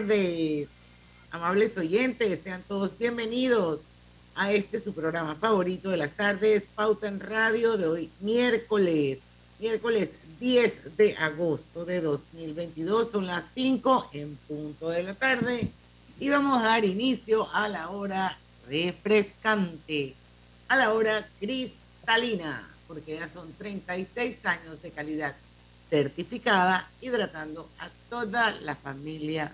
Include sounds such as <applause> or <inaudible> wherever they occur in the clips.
Tardes, amables oyentes, sean todos bienvenidos a este su programa favorito de las tardes, Pauta en Radio de hoy, miércoles, miércoles 10 de agosto de 2022, son las 5 en punto de la tarde y vamos a dar inicio a la hora refrescante, a la hora cristalina, porque ya son 36 años de calidad certificada, hidratando a toda la familia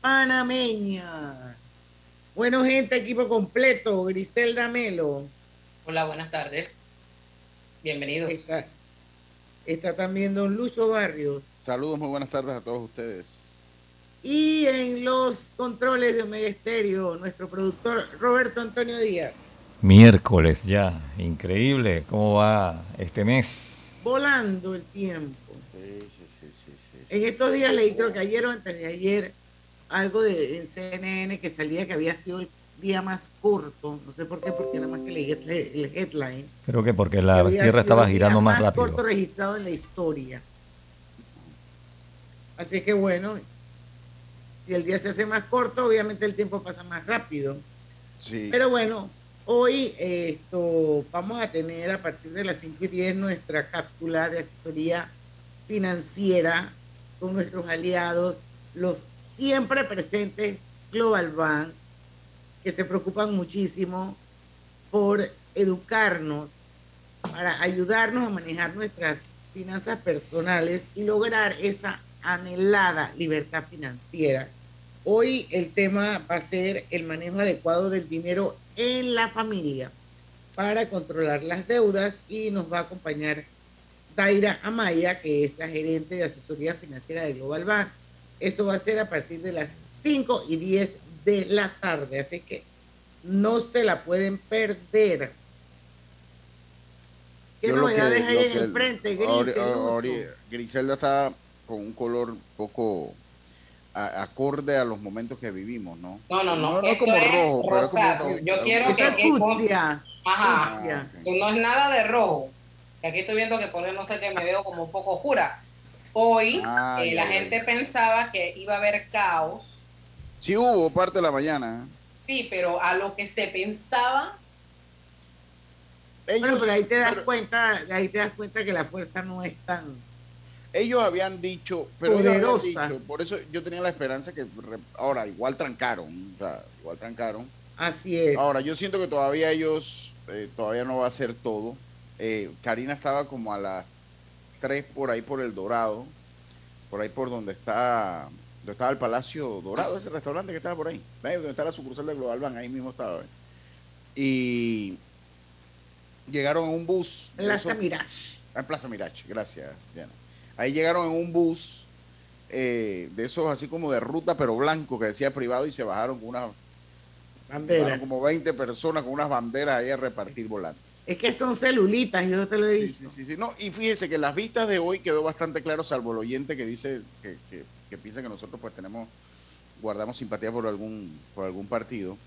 panameña. Bueno, gente, equipo completo, Griselda Melo. Hola, buenas tardes. Bienvenidos. Está, está también don Lucho Barrios. Saludos, muy buenas tardes a todos ustedes. Y en los controles de Omega Estéreo, nuestro productor Roberto Antonio Díaz. Miércoles ya, increíble cómo va este mes. Volando el tiempo. Sí, sí, sí, sí, sí, En estos días leí, creo que ayer o antes de ayer, algo de en CNN que salía que había sido el día más corto. No sé por qué, porque nada más que leí el, el headline. Creo que porque que la Tierra estaba el día girando más más rápido. corto registrado en la historia. Así que bueno, si el día se hace más corto, obviamente el tiempo pasa más rápido. Sí. Pero bueno, hoy esto vamos a tener a partir de las 5 y 10 nuestra cápsula de asesoría financiera con nuestros aliados, los siempre presentes Global Bank, que se preocupan muchísimo por educarnos, para ayudarnos a manejar nuestras finanzas personales y lograr esa anhelada libertad financiera. Hoy el tema va a ser el manejo adecuado del dinero en la familia para controlar las deudas y nos va a acompañar Daira Amaya, que es la gerente de asesoría financiera de Global Bank. Esto va a ser a partir de las 5 y 10 de la tarde, así que no se la pueden perder. ¿Qué Yo lo novedades que- hay lo en que- el frente, ahori- Gris? ahori- Griselda está con un color poco a- acorde a los momentos que vivimos, ¿no? No, no, no. No, no esto como es rojo, pero es como rosado. Yo quiero Esa es que... que- fucsia. Ajá. fucsia. Ah, ok. Que no es nada de rojo. Aquí estoy viendo que por eso no sé que me veo como un poco oscura. Hoy Ah, eh, la gente pensaba que iba a haber caos. Sí hubo parte de la mañana. ¿eh? Sí, pero a lo que se pensaba, Ellos, Bueno, pero ahí te das pero cuenta, ahí te das cuenta que la fuerza no es tan ellos habían dicho, pero ellos habían dicho, por eso yo tenía la esperanza que ahora igual trancaron, o sea, igual trancaron. así es. Ahora, yo siento que todavía ellos, eh, todavía no va a ser todo. Eh, Karina estaba como a las 3 por ahí por el Dorado, por ahí por donde está, donde estaba el Palacio Dorado, ese restaurante que estaba por ahí, ¿ves? donde está la sucursal de Global Bank, ahí mismo estaba. ¿ves? Y llegaron en un bus. Plaza esos- Mirage. Ah, En Plaza Mirage, gracias, Diana. Ahí llegaron en un bus eh, de esos así como de ruta, pero blanco, que decía privado, y se bajaron con unas Bandera. Llegaron como 20 personas con unas banderas ahí a repartir volantes. Es que son celulitas, yo te lo he dicho. sí, sí, sí. No, y fíjese que las vistas de hoy quedó bastante claro, salvo el oyente que dice que, que- que piensa que nosotros pues tenemos, guardamos simpatía por algún, por algún partido.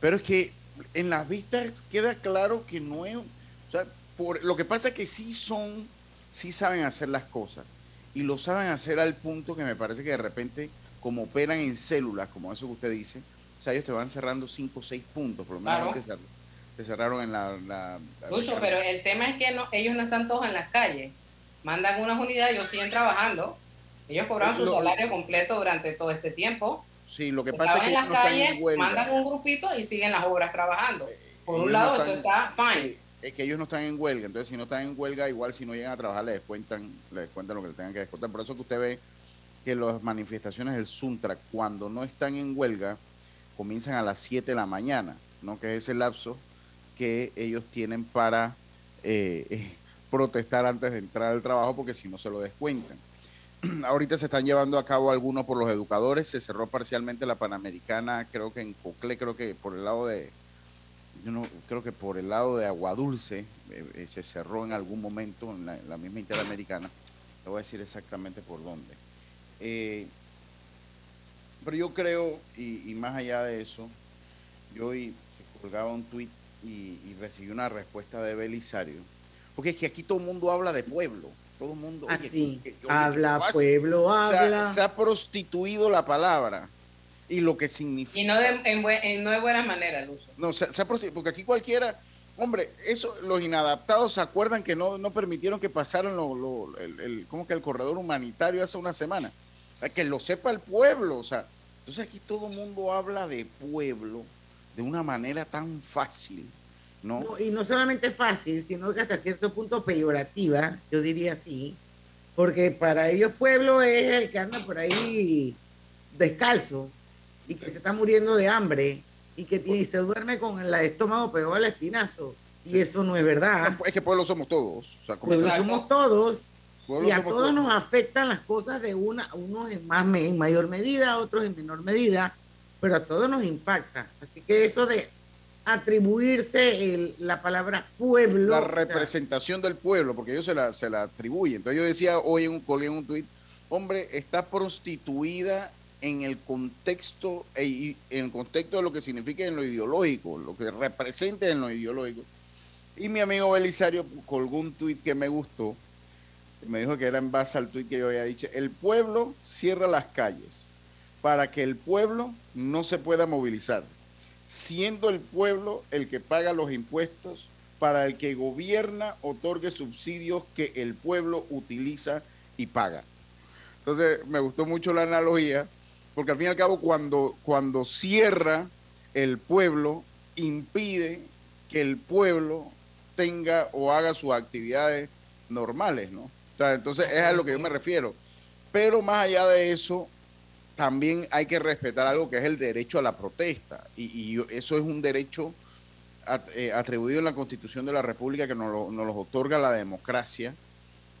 Pero es que en las vistas queda claro que no es, o sea, por, lo que pasa es que sí son, sí saben hacer las cosas. Y lo saben hacer al punto que me parece que de repente, como operan en células, como eso que usted dice, o sea, ellos te van cerrando 5 o 6 puntos, por lo menos Claro. Te cerraron en la... la- la- Lucho, pero el tema es que no, ellos no están todos en las calles. Mandan unas unidades, ellos siguen trabajando. Ellos cobraron su salario completo durante todo este tiempo. Sí, lo que pasa es que en no están en mandan un grupito y siguen las obras trabajando. Por Ellos un no lado, están- eso está fine. Es que ellos no están en huelga, entonces si no están en huelga, igual si no llegan a trabajar les descuentan, les descuentan lo que le tengan que descontar. Por eso que usted ve que las manifestaciones del Suntra, cuando no están en huelga, comienzan a las 7 de la mañana, ¿no? Que es ese lapso que ellos tienen para eh, <laughs> protestar antes de entrar al trabajo, porque si no se lo descuentan. <clears throat> Ahorita se están llevando a cabo algunos por los educadores, se cerró parcialmente la Panamericana, creo que en Coclé, creo que por el lado de, yo no creo que por el lado de Aguadulce eh, eh, se cerró en algún momento en la, misma Interamericana. Le voy a decir exactamente por dónde. Eh, pero yo creo, y, y más allá de eso, yo hoy colgaba un tuit y, y recibí una respuesta de Belisario, porque es que aquí todo el mundo habla de pueblo, todo el mundo... oye, Así, oye, Ah, habla pueblo, Se ha- habla. se ha prostituido la palabra y lo que significa... Y no de, en, no de buenas maneras, Lucho. No, se, se ha prosti- porque aquí cualquiera, hombre, eso, los inadaptados se acuerdan que no, no permitieron que pasaran lo, lo- el, el- ¿cómo que el corredor humanitario hace una semana. Que lo sepa el pueblo, o sea, entonces aquí todo el mundo habla de pueblo de una manera tan fácil, ¿no? No, y no solamente fácil, sino que hasta cierto punto peyorativa, yo diría así, porque para ellos pueblo es el que anda por ahí descalzo y que se está muriendo de hambre y que tiene- y se duerme con el estómago pegado al espinazo. Y eso no es verdad. Es que pueblo somos todos. O sea, como Pueblo Exacto. somos todos pueblo y a somos todos nos afectan las cosas de una, unos en, más, en mayor medida, otros en menor medida, pero a todos nos impacta. Así que eso de atribuirse el- la palabra pueblo. la o sea, representación del pueblo, porque ellos se la, se la atribuyen. Entonces yo decía hoy en un colí en un tuit, hombre, está prostituida en el contexto e- en el contexto de lo que significa en lo ideológico, lo que representa en lo ideológico. Y mi amigo Belisario colgó un tuit que me gustó, me dijo que era en base al tuit que yo había dicho, el pueblo cierra las calles para que el pueblo no se pueda movilizar, siendo el pueblo el que paga los impuestos para el que gobierna otorgue subsidios que el pueblo utiliza y paga. Entonces me gustó mucho la analogía, porque al fin y al cabo cuando, cuando cierra el pueblo, impide que el pueblo tenga o haga sus actividades normales, ¿no? O sea, entonces es a lo que yo me refiero. Pero más allá de eso, también hay que respetar algo que es el derecho a la protesta. Y, y eso es un derecho eh, atribuido en la Constitución de la República que nos lo, nos los otorga la democracia.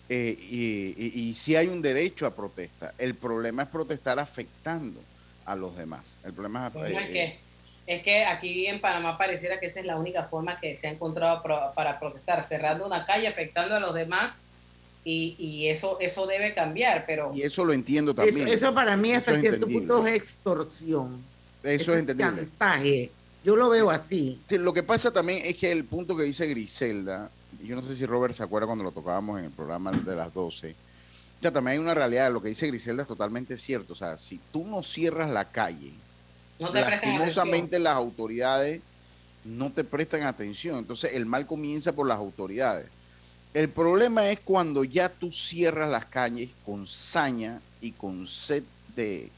eh, y, y, y sí hay un derecho a protesta. El problema es protestar afectando a los demás. El problema es... Bueno, eh, es, que, es que aquí en Panamá pareciera que esa es la única forma que se ha encontrado pro- para protestar, cerrando una calle, afectando a los demás, y, y eso, eso debe cambiar, pero y eso lo entiendo también. eso para mí hasta cierto punto es extorsión. eso es entendible. chantaje. Yo lo veo así. Sí, Lo que pasa también es que el punto que dice Griselda, y yo no sé si Robert se acuerda cuando lo tocábamos en el programa de las 12, ya también hay una realidad, lo que dice Griselda es totalmente cierto, o sea, si tú no cierras la calle, no te lastimosamente las autoridades no te prestan atención, entonces el mal comienza por las autoridades. El problema es cuando ya tú cierras las calles con saña y con sed de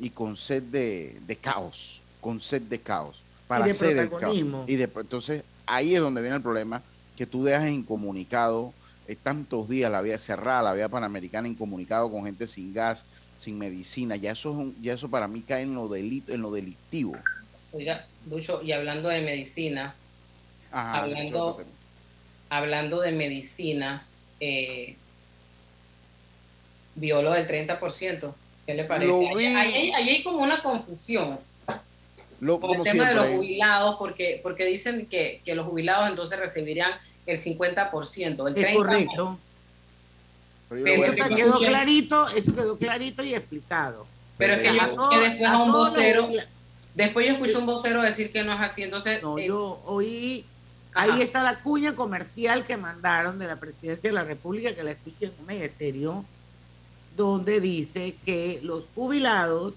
y con sed de, de caos, con sed de caos para de hacer el caos. Y de, entonces ahí es donde viene el problema que tú dejas incomunicado eh, tantos días la vía cerrada, la vía panamericana incomunicado con gente sin gas, sin medicina, ya eso es un- ya eso para mí cae en lo delito, en lo delictivo. Oiga, Lucho, y hablando de medicinas, Ajá, Hablando- ese es otro tema. Hablando de medicinas, eh, violó el 30%. ¿Qué le parece? Lo Ahí- vi. Ahí, ahí- ahí hay como una confusión Lo- con el tema de los jubilados, porque, porque dicen que, que los jubilados entonces recibirían el 50%. El Es 30% correcto. pero lo Eso que quedó clarito, eso quedó clarito y explicado. Pero es que yo todo- después a un vocero, después yo escuché un vocero decir que no es así, entonces No, eh, yo oí, Ajá. ahí está la cuña comercial que mandaron de la presidencia de la República, que la escuché en Omega Estéreo, donde dice que los jubilados,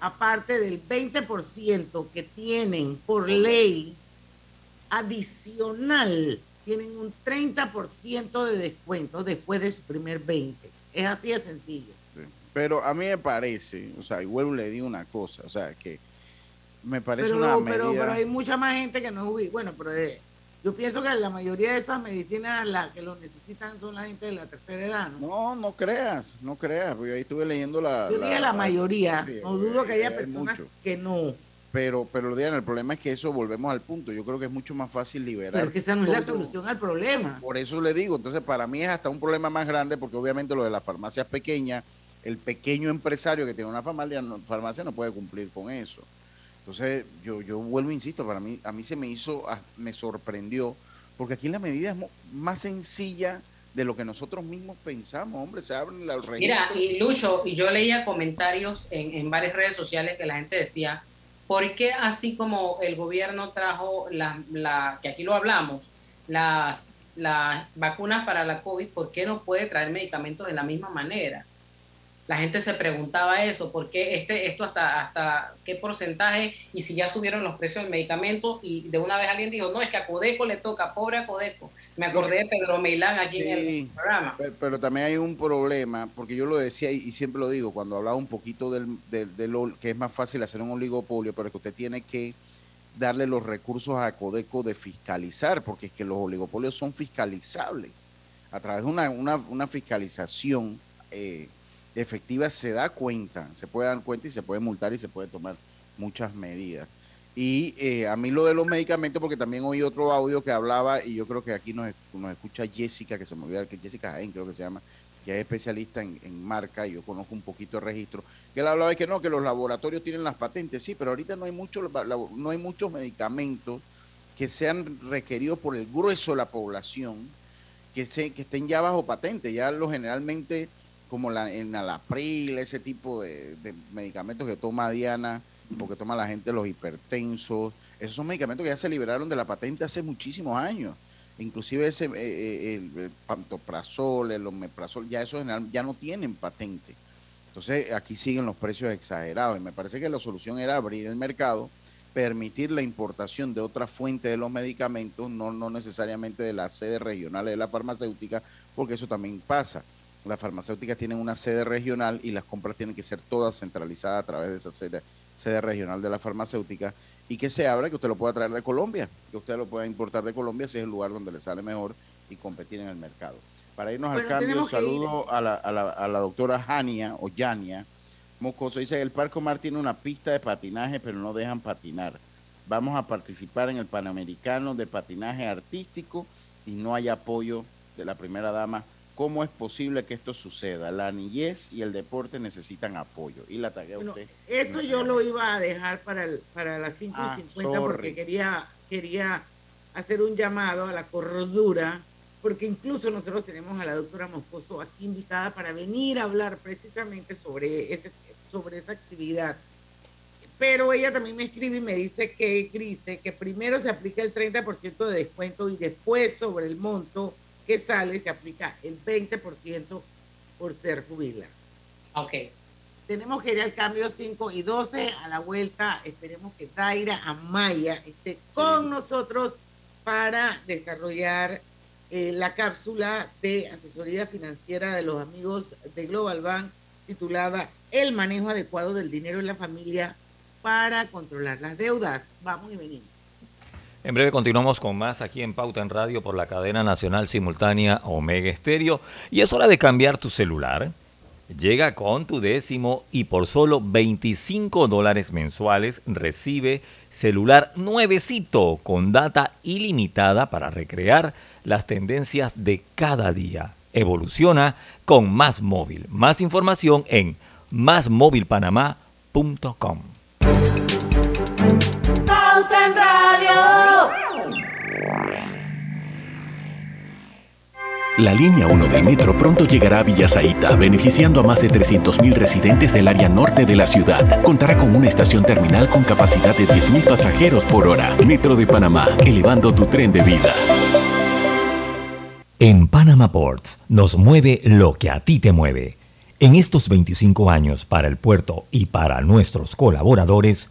aparte del 20% que tienen por ley adicional, tienen un 30% de descuento después de su primer 20. Es así de sencillo. Sí. Pero a mí me parece, o sea, y vuelvo le digo una cosa, o sea, que me parece pero, una pero, medida... pero hay mucha más gente que no es Bueno, pero eh, yo pienso que la mayoría de estas medicinas la que lo necesitan son la gente de la tercera edad, ¿no? No, no creas, no creas, porque ahí estuve leyendo la... Yo dije la mayoría, no dudo que haya hay personas mucho. que no. Pero, pero Diana, el problema es que eso volvemos al punto. Yo creo que es mucho más fácil liberar. Pero es que esa no es la solución al problema. Por eso le digo, entonces para mí es hasta un problema más grande porque obviamente lo de las farmacias pequeñas, el pequeño empresario que tiene una farmacia no, farmacia no puede cumplir con eso. Entonces yo, yo vuelvo, insisto, para mí, a mí se me hizo, ah, me sorprendió, porque aquí la medida es más sencilla de lo que nosotros mismos pensamos, hombre, se abren los Mira, registros. y Lucho, y yo leía comentarios en, en varias redes sociales que la gente decía, ¿por qué así como el gobierno trajo la, la que aquí lo hablamos, las, las vacunas para la COVID, ¿por qué no puede traer medicamentos de la misma manera? La gente se preguntaba eso, ¿por qué este, esto hasta, hasta qué porcentaje? Y si ya subieron los precios del medicamento y de una vez alguien dijo, no, es que a Codeco le toca, pobre a Codeco. Me acordé de Pedro Milán aquí en el programa. Pero, pero también hay un problema, porque yo lo decía y, y siempre lo digo, cuando hablaba un poquito del, del, del que es más fácil hacer un oligopolio, pero que usted tiene que darle los recursos a Codeco de fiscalizar, porque es que los oligopolios son fiscalizables. A través de una, una, una fiscalización eh, efectiva se da cuenta, se puede dar cuenta y se puede multar y se puede tomar muchas medidas. Y eh, a mí lo de los medicamentos, porque también oí otro audio que hablaba, y yo creo que aquí nos, nos escucha Jessica, que se me olvidó, que Jessica Jaén creo que se llama, que es especialista en, en marca, y yo conozco un poquito de registro, que él hablaba de que no, que los laboratorios tienen las patentes, sí, pero ahorita no hay, mucho, no hay muchos medicamentos que sean requeridos por el grueso de la población, que, se, que estén ya bajo patente, ya lo generalmente como la, en Alapril, ese tipo de, medicamentos que toma Diana, porque toma la gente los hipertensos, esos son medicamentos que ya se liberaron de la patente hace muchísimos años. Inclusive ese eh, eh, el, el pantoprazol, el omeprazol, ya esos ya no tienen patente. Entonces aquí siguen los precios exagerados y me parece que la solución era abrir el mercado, permitir la importación de otra fuente de los medicamentos, no, no necesariamente de las sedes regionales de la farmacéutica, porque eso también pasa. Las farmacéuticas tienen una sede regional y las compras tienen que ser todas centralizadas a través de esa sede, sede regional de la farmacéutica y que se abra, que usted lo pueda traer de Colombia, que usted lo pueda importar de Colombia si es el lugar donde le sale mejor y competir en el mercado. Para irnos Bueno, al cambio, saludo a la, a, la, a la doctora Jania o Yania Moscoso. Dice, el Parque Omar tiene una pista de patinaje, pero no dejan patinar. Vamos a participar en el Panamericano de Patinaje Artístico y no hay apoyo de la primera dama. ¿Cómo es posible que esto suceda? La niñez y el deporte necesitan apoyo. Y la taguea Bueno, usted. eso yo lo iba a dejar para, el- para las 5 Ah, y 50 porque sorry. quería, quería hacer un llamado a la cordura, porque incluso nosotros tenemos a la doctora Moscoso aquí invitada para venir a hablar precisamente sobre, ese, sobre esa actividad. Pero ella también me escribe y me dice que, dice que primero se aplica el 30% de descuento y después sobre el monto que sale se aplica el 20% por ser jubilado. Ok. Tenemos que ir al cambio 5 y 12 a la vuelta. Esperemos que Daira Amaya esté con nosotros para desarrollar eh, la cápsula de asesoría financiera de los amigos de Global Bank titulada El manejo adecuado del dinero en la familia para controlar las deudas. Vamos y venimos. En breve continuamos con más aquí en Pauta en Radio por la cadena nacional simultánea Omega Estéreo. Y es hora de cambiar tu celular. Llega con tu décimo y por solo 25 dólares mensuales recibe celular nuevecito con data ilimitada para recrear las tendencias de cada día. Evoluciona con Más Móvil. Más información en másmóvilpanamá.com. Pauta en Radio. La línea 1 del metro pronto llegará a Villasaita, beneficiando a más de 300.000 residentes del área norte de la ciudad. Contará con una estación terminal con capacidad de 10.000 pasajeros por hora. Metro de Panamá, elevando tu tren de vida. En Panama Ports nos mueve lo que a ti te mueve. En estos 25 años para el puerto y para nuestros colaboradores,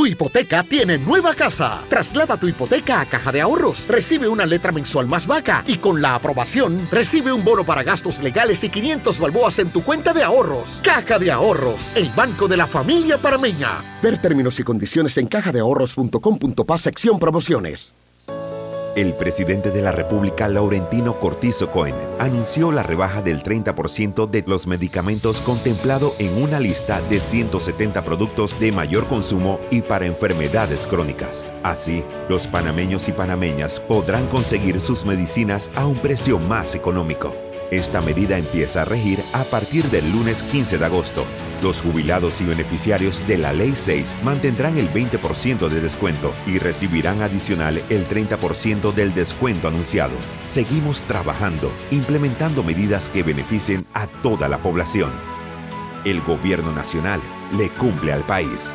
Tu hipoteca tiene nueva casa. Traslada tu hipoteca a Caja de Ahorros. Recibe una letra mensual más vaca y con la aprobación recibe un bono para gastos legales y 500 balboas en tu cuenta de ahorros. Caja de Ahorros, el banco de la familia parameña. Ver términos y condiciones en cajadeahorros.com.pa sección promociones. El presidente de la República, Laurentino Cortizo Cohen, anunció la rebaja del 30% de los medicamentos contemplado en una lista de 170 productos de mayor consumo y para enfermedades crónicas. Así, los panameños y panameñas podrán conseguir sus medicinas a un precio más económico. Esta medida empieza a regir a partir del lunes 15 de agosto. Los jubilados y beneficiarios de la Ley 6 mantendrán el 20% de descuento y recibirán adicional el 30% del descuento anunciado. Seguimos trabajando, implementando medidas que beneficien a toda la población. El gobierno nacional le cumple al país.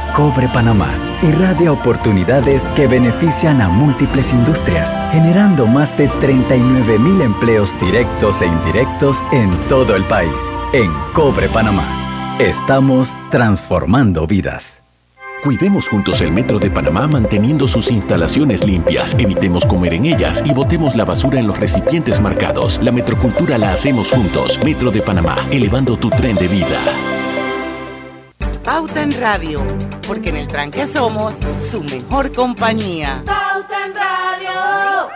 Cobre Panamá irradia oportunidades que benefician a múltiples industrias, generando más de 39 mil empleos directos e indirectos en todo el país. En Cobre Panamá, estamos transformando vidas. Cuidemos juntos el Metro de Panamá manteniendo sus instalaciones limpias, evitemos comer en ellas y botemos la basura en los recipientes marcados. La metrocultura la hacemos juntos. Metro de Panamá, elevando tu tren de vida. Pauta en Radio, porque en el tranque somos su mejor compañía. Pauta en Radio.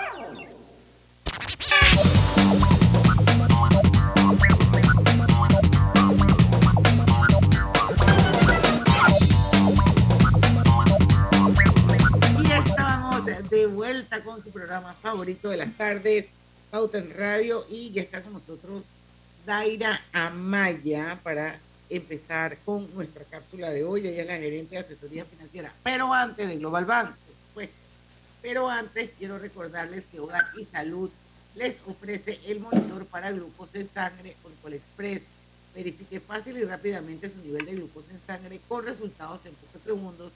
Y ya estamos de vuelta con su programa favorito de las tardes, Pauta en Radio, y ya está con nosotros Daira Amaya para empezar con nuestra cápsula de hoy. Ella es la gerente de asesoría financiera, pero antes de Global Bank, pues. Pero antes quiero recordarles que Hogar y Salud les ofrece el monitor para glucosa en sangre con Express. Verifique fácil y rápidamente su nivel de glucosa en sangre con resultados en pocos segundos,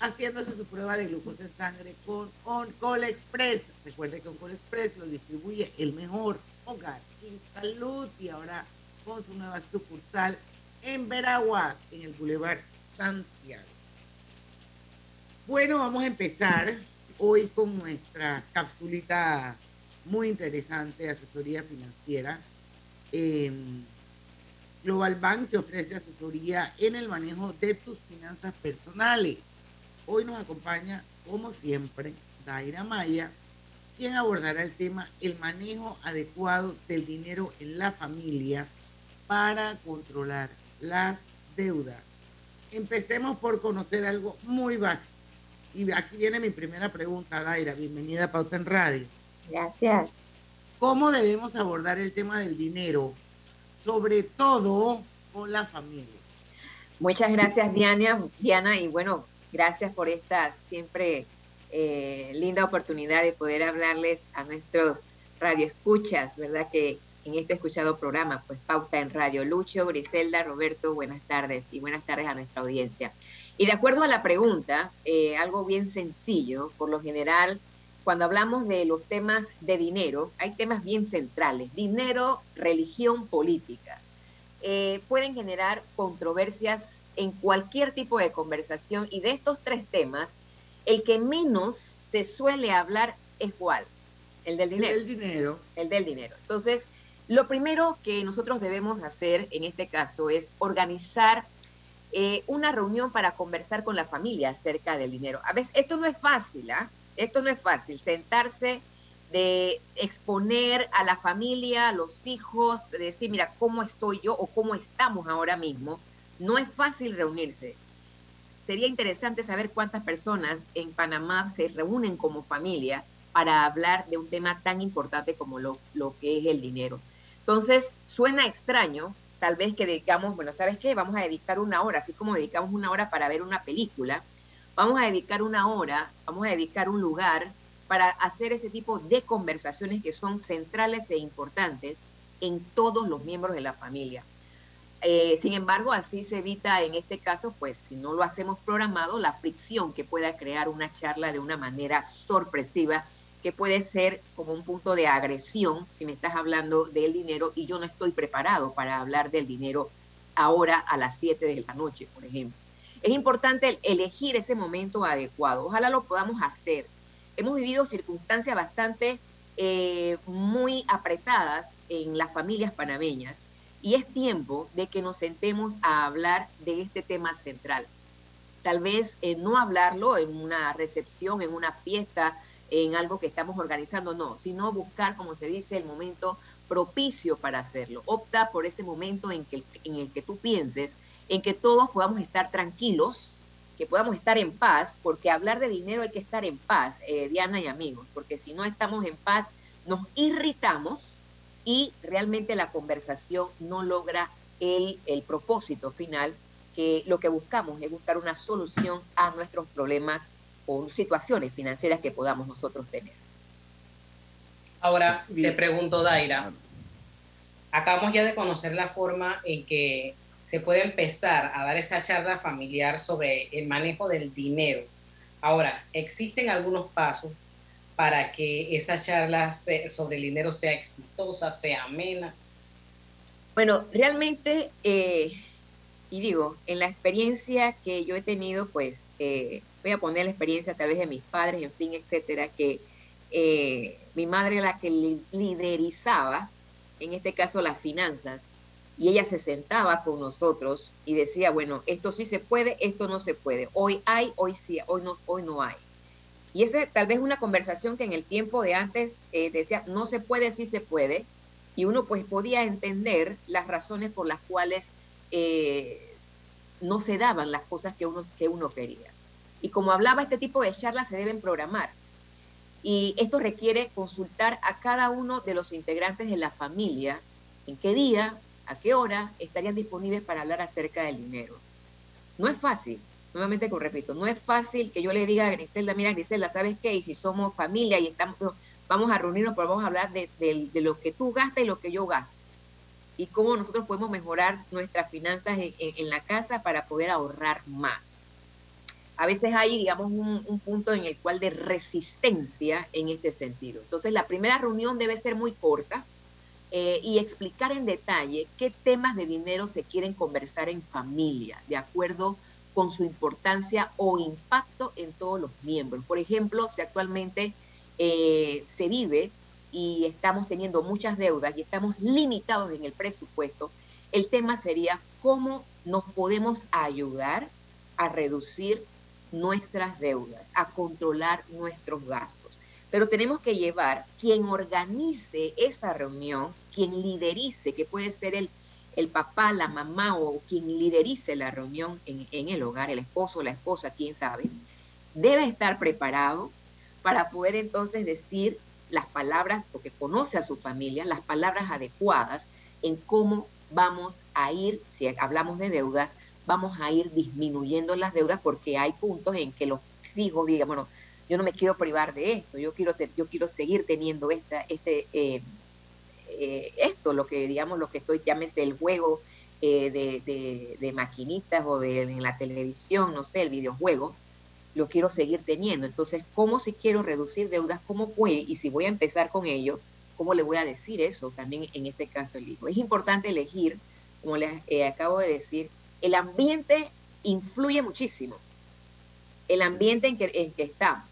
haciéndose su prueba de glucosa en sangre con OnCall Express. Recuerde que OnCall Express lo distribuye el mejor Hogar y Salud y ahora con su nueva sucursal en Veraguas, en el Boulevard Santiago. Bueno, vamos a empezar hoy con nuestra capsulita muy interesante de asesoría financiera. Eh, Global Bank te ofrece asesoría en el manejo de tus finanzas personales. Hoy nos acompaña, como siempre, Daira Maya, quien abordará el tema el manejo adecuado del dinero en la familia para controlar las deudas. Empecemos por conocer algo muy básico. Y aquí viene mi primera pregunta, Daira. Bienvenida a Pauta en Radio. Gracias. ¿Cómo debemos abordar el tema del dinero? Sobre todo con la familia. Muchas gracias, Diana. Diana, y bueno, gracias por esta siempre eh, linda oportunidad de poder hablarles a nuestros radio escuchas, ¿verdad? Que en este escuchado programa, pues Pauta en Radio. Lucho, Griselda, Roberto, buenas tardes y buenas tardes a nuestra audiencia. Y de acuerdo a la pregunta, eh, algo bien sencillo, por lo general, cuando hablamos de los temas de dinero, hay temas bien centrales, dinero, religión, política. Eh, pueden generar controversias en cualquier tipo de conversación y de estos tres temas, el que menos se suele hablar es cuál? El del dinero. El del dinero. El del dinero. Entonces, lo primero que nosotros debemos hacer en este caso es organizar eh, una reunión para conversar con la familia acerca del dinero. A veces, esto no es fácil, ¿ah? Esto no es fácil, sentarse de exponer a la familia, a los hijos, de decir, mira, cómo estoy yo o cómo estamos ahora mismo. No es fácil reunirse. Sería interesante saber cuántas personas en Panamá se reúnen como familia para hablar de un tema tan importante como lo, lo que es el dinero. Entonces, suena extraño, tal vez que digamos, bueno, ¿sabes qué? Vamos a dedicar una hora, así como dedicamos una hora para ver una película, vamos a dedicar una hora, vamos a dedicar un lugar para hacer ese tipo de conversaciones que son centrales e importantes en todos los miembros de la familia. Eh, sin embargo, así se evita en este caso, pues si no lo hacemos programado, la fricción que pueda crear una charla de una manera sorpresiva que puede ser como un punto de agresión si me estás hablando del dinero y yo no estoy preparado para hablar del dinero ahora a las 7 de la noche, por ejemplo. Es importante elegir ese momento adecuado. Ojalá lo podamos hacer. Hemos vivido circunstancias bastante eh, muy apretadas en las familias panameñas y es tiempo de que nos sentemos a hablar de este tema central. Tal vez eh, no hablarlo en una recepción, en una fiesta, en algo que estamos organizando, no, sino buscar, como se dice, el momento propicio para hacerlo. Opta por ese momento en, que, en el que tú pienses, en que todos podamos estar tranquilos, que podamos estar en paz, porque hablar de dinero hay que estar en paz, eh, Diana y amigos, porque si no estamos en paz, nos irritamos y realmente la conversación no logra el, el propósito final, que lo que buscamos es buscar una solución a nuestros problemas o situaciones financieras que podamos nosotros tener. Ahora te pregunto, Daira, acabamos ya de conocer la forma en que se puede empezar a dar esa charla familiar sobre el manejo del dinero. Ahora, ¿existen algunos pasos para que esa charla sobre el dinero sea exitosa, sea amena? Bueno, realmente, eh, y digo, en la experiencia que yo he tenido, pues eh, voy a poner la experiencia a través de mis padres, en fin, etcétera, que eh, mi madre era la que liderizaba, en este caso las finanzas, y ella se sentaba con nosotros y decía, bueno, esto sí se puede, esto no se puede, hoy hay, hoy sí, hoy no, hoy no hay. Y esa tal vez una conversación que en el tiempo de antes eh, decía, no se puede, sí se puede, y uno pues podía entender las razones por las cuales eh, no se daban las cosas que uno, que uno quería. Y como hablaba, este tipo de charlas se deben programar. Y esto requiere consultar a cada uno de los integrantes de la familia en qué día, a qué hora estarían disponibles para hablar acerca del dinero. No es fácil, nuevamente con repito, no es fácil que yo le diga a Griselda, mira Griselda, ¿sabes qué? Y si somos familia y estamos, vamos a reunirnos, pero vamos a hablar de, lo que tú gastas y lo que yo gasto. Y cómo nosotros podemos mejorar nuestras finanzas en la casa para poder ahorrar más a veces hay, digamos, un, punto en el cual de resistencia en este sentido. Entonces, la primera reunión debe ser muy corta eh, y explicar en detalle qué temas de dinero se quieren conversar en familia, de acuerdo con su importancia o impacto en todos los miembros. Por ejemplo, si actualmente eh, se vive y estamos teniendo muchas deudas y estamos limitados en el presupuesto, el tema sería cómo nos podemos ayudar a reducir nuestras deudas, a controlar nuestros gastos. Pero tenemos que llevar quien organice esa reunión, quien liderice, que puede ser el, el papá, la mamá o quien liderice la reunión en, en el hogar, el esposo, la esposa, quién sabe, debe estar preparado para poder entonces decir las palabras, porque conoce a su familia, las palabras adecuadas en cómo vamos a ir, si hablamos de deudas, vamos a ir disminuyendo las deudas porque hay puntos en que los hijos digan, bueno, yo no me quiero privar de esto, yo quiero, yo quiero seguir teniendo esta, este, eh, eh, esto, lo que digamos, lo que estoy, llámese el juego eh, de, de, maquinitas o de en la televisión, no sé, el videojuego, lo quiero seguir teniendo. Entonces, ¿cómo si quiero reducir deudas? ¿Cómo puede? Y si voy a empezar con ello, ¿cómo le voy a decir eso también en este caso el hijo? Es importante elegir, como les acabo de decir, el ambiente influye muchísimo. El ambiente en que, en que estamos,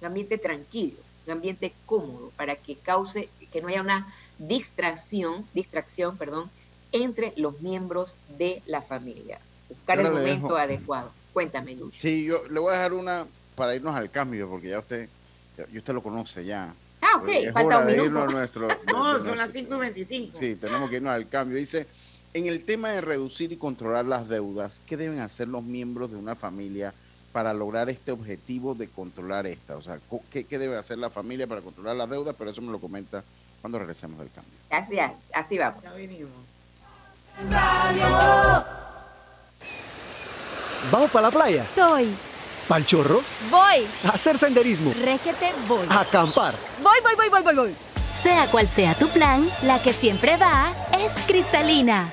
un ambiente tranquilo, un ambiente cómodo para que cause, que no haya una distracción, distracción, perdón, entre los miembros de la familia. Buscar el momento adecuado. Cuéntame, Lucho. Sí, yo le voy a dejar una para irnos al cambio, porque ya usted, ya usted lo conoce ya. Ah, ok, es falta hora un de minuto. irnos a nuestro, <laughs> No, son las 5 y 25. Sí, tenemos que irnos al cambio. Dice, en el tema de reducir y controlar las deudas, ¿qué deben hacer los miembros de una familia para lograr este objetivo de controlar esta? O sea, ¿qué, qué debe hacer la familia para controlar las deudas? Pero eso me lo comenta cuando regresemos del cambio. Así, así vamos. Ya venimos. ¿Vamos para la playa? Soy. ¿Pal chorro? Voy. A hacer senderismo. Régete, voy. A acampar. Voy, voy, voy, voy, voy, voy. Sea cual sea tu plan, la que siempre va es cristalina.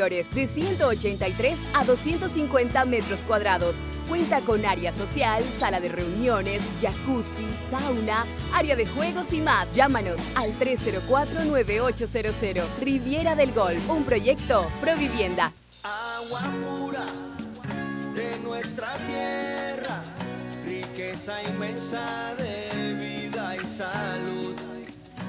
de 183 a 250 metros cuadrados. Cuenta con área social, sala de reuniones, jacuzzi, sauna, área de juegos y más. Llámanos al 304-9800. Riviera del Golf, un proyecto Provivienda. Agua pura de nuestra tierra riqueza inmensa de vida y salud.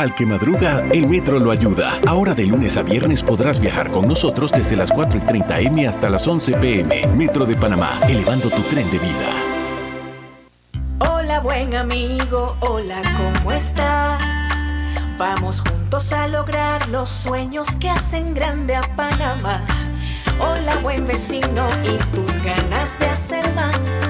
Al que madruga, el metro lo ayuda. Ahora de lunes a viernes podrás viajar con nosotros desde las 4 y 30 M hasta las 11 PM. Metro de Panamá, elevando tu tren de vida. Hola buen amigo, hola, ¿cómo estás? Vamos juntos a lograr los sueños que hacen grande a Panamá. Hola buen vecino y tus ganas de hacer más.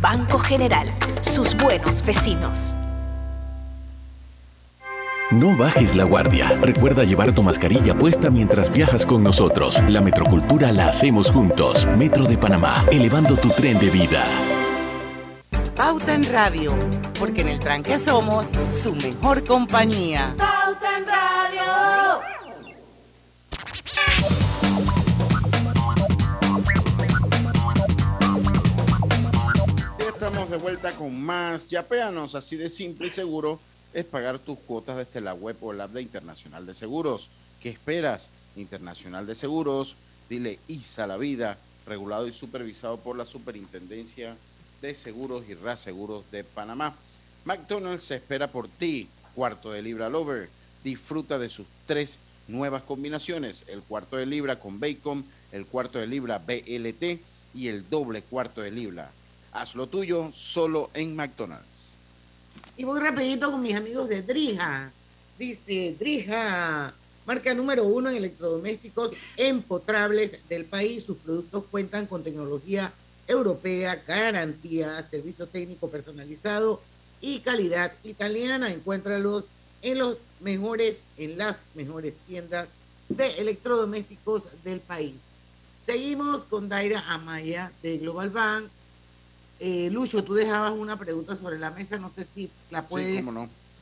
Banco General, sus buenos vecinos. No bajes la guardia. Recuerda llevar tu mascarilla puesta mientras viajas con nosotros. La metrocultura la hacemos juntos. Metro de Panamá, elevando tu tren de vida. Pauta en Radio, porque en el tranque somos su mejor compañía. Pauta en Radio. Estamos de vuelta con más Yapéanos, así de simple y seguro. es pagar tus cuotas desde la web o el app de Internacional de Seguros. ¿Qué esperas? Internacional de Seguros, dile ISA la vida, regulado y supervisado por la Superintendencia de Seguros y Reaseguros de Panamá. McDonald's se espera por ti, cuarto de libra Lover. Disfruta de sus tres nuevas combinaciones, el cuarto de libra con bacon, el cuarto de libra BLT y el doble cuarto de libra. Haz lo tuyo solo en McDonald's. Y voy rapidito con mis amigos de Drija. Dice Drija, marca número uno en electrodomésticos empotrables del país. Sus productos cuentan con tecnología europea, garantía, servicio técnico personalizado y calidad italiana. Encuéntralos en los mejores, en las mejores tiendas de electrodomésticos del país. Seguimos con Daira Amaya de Global Bank. Eh, Lucho, tú dejabas una pregunta sobre la mesa, no sé si la puedes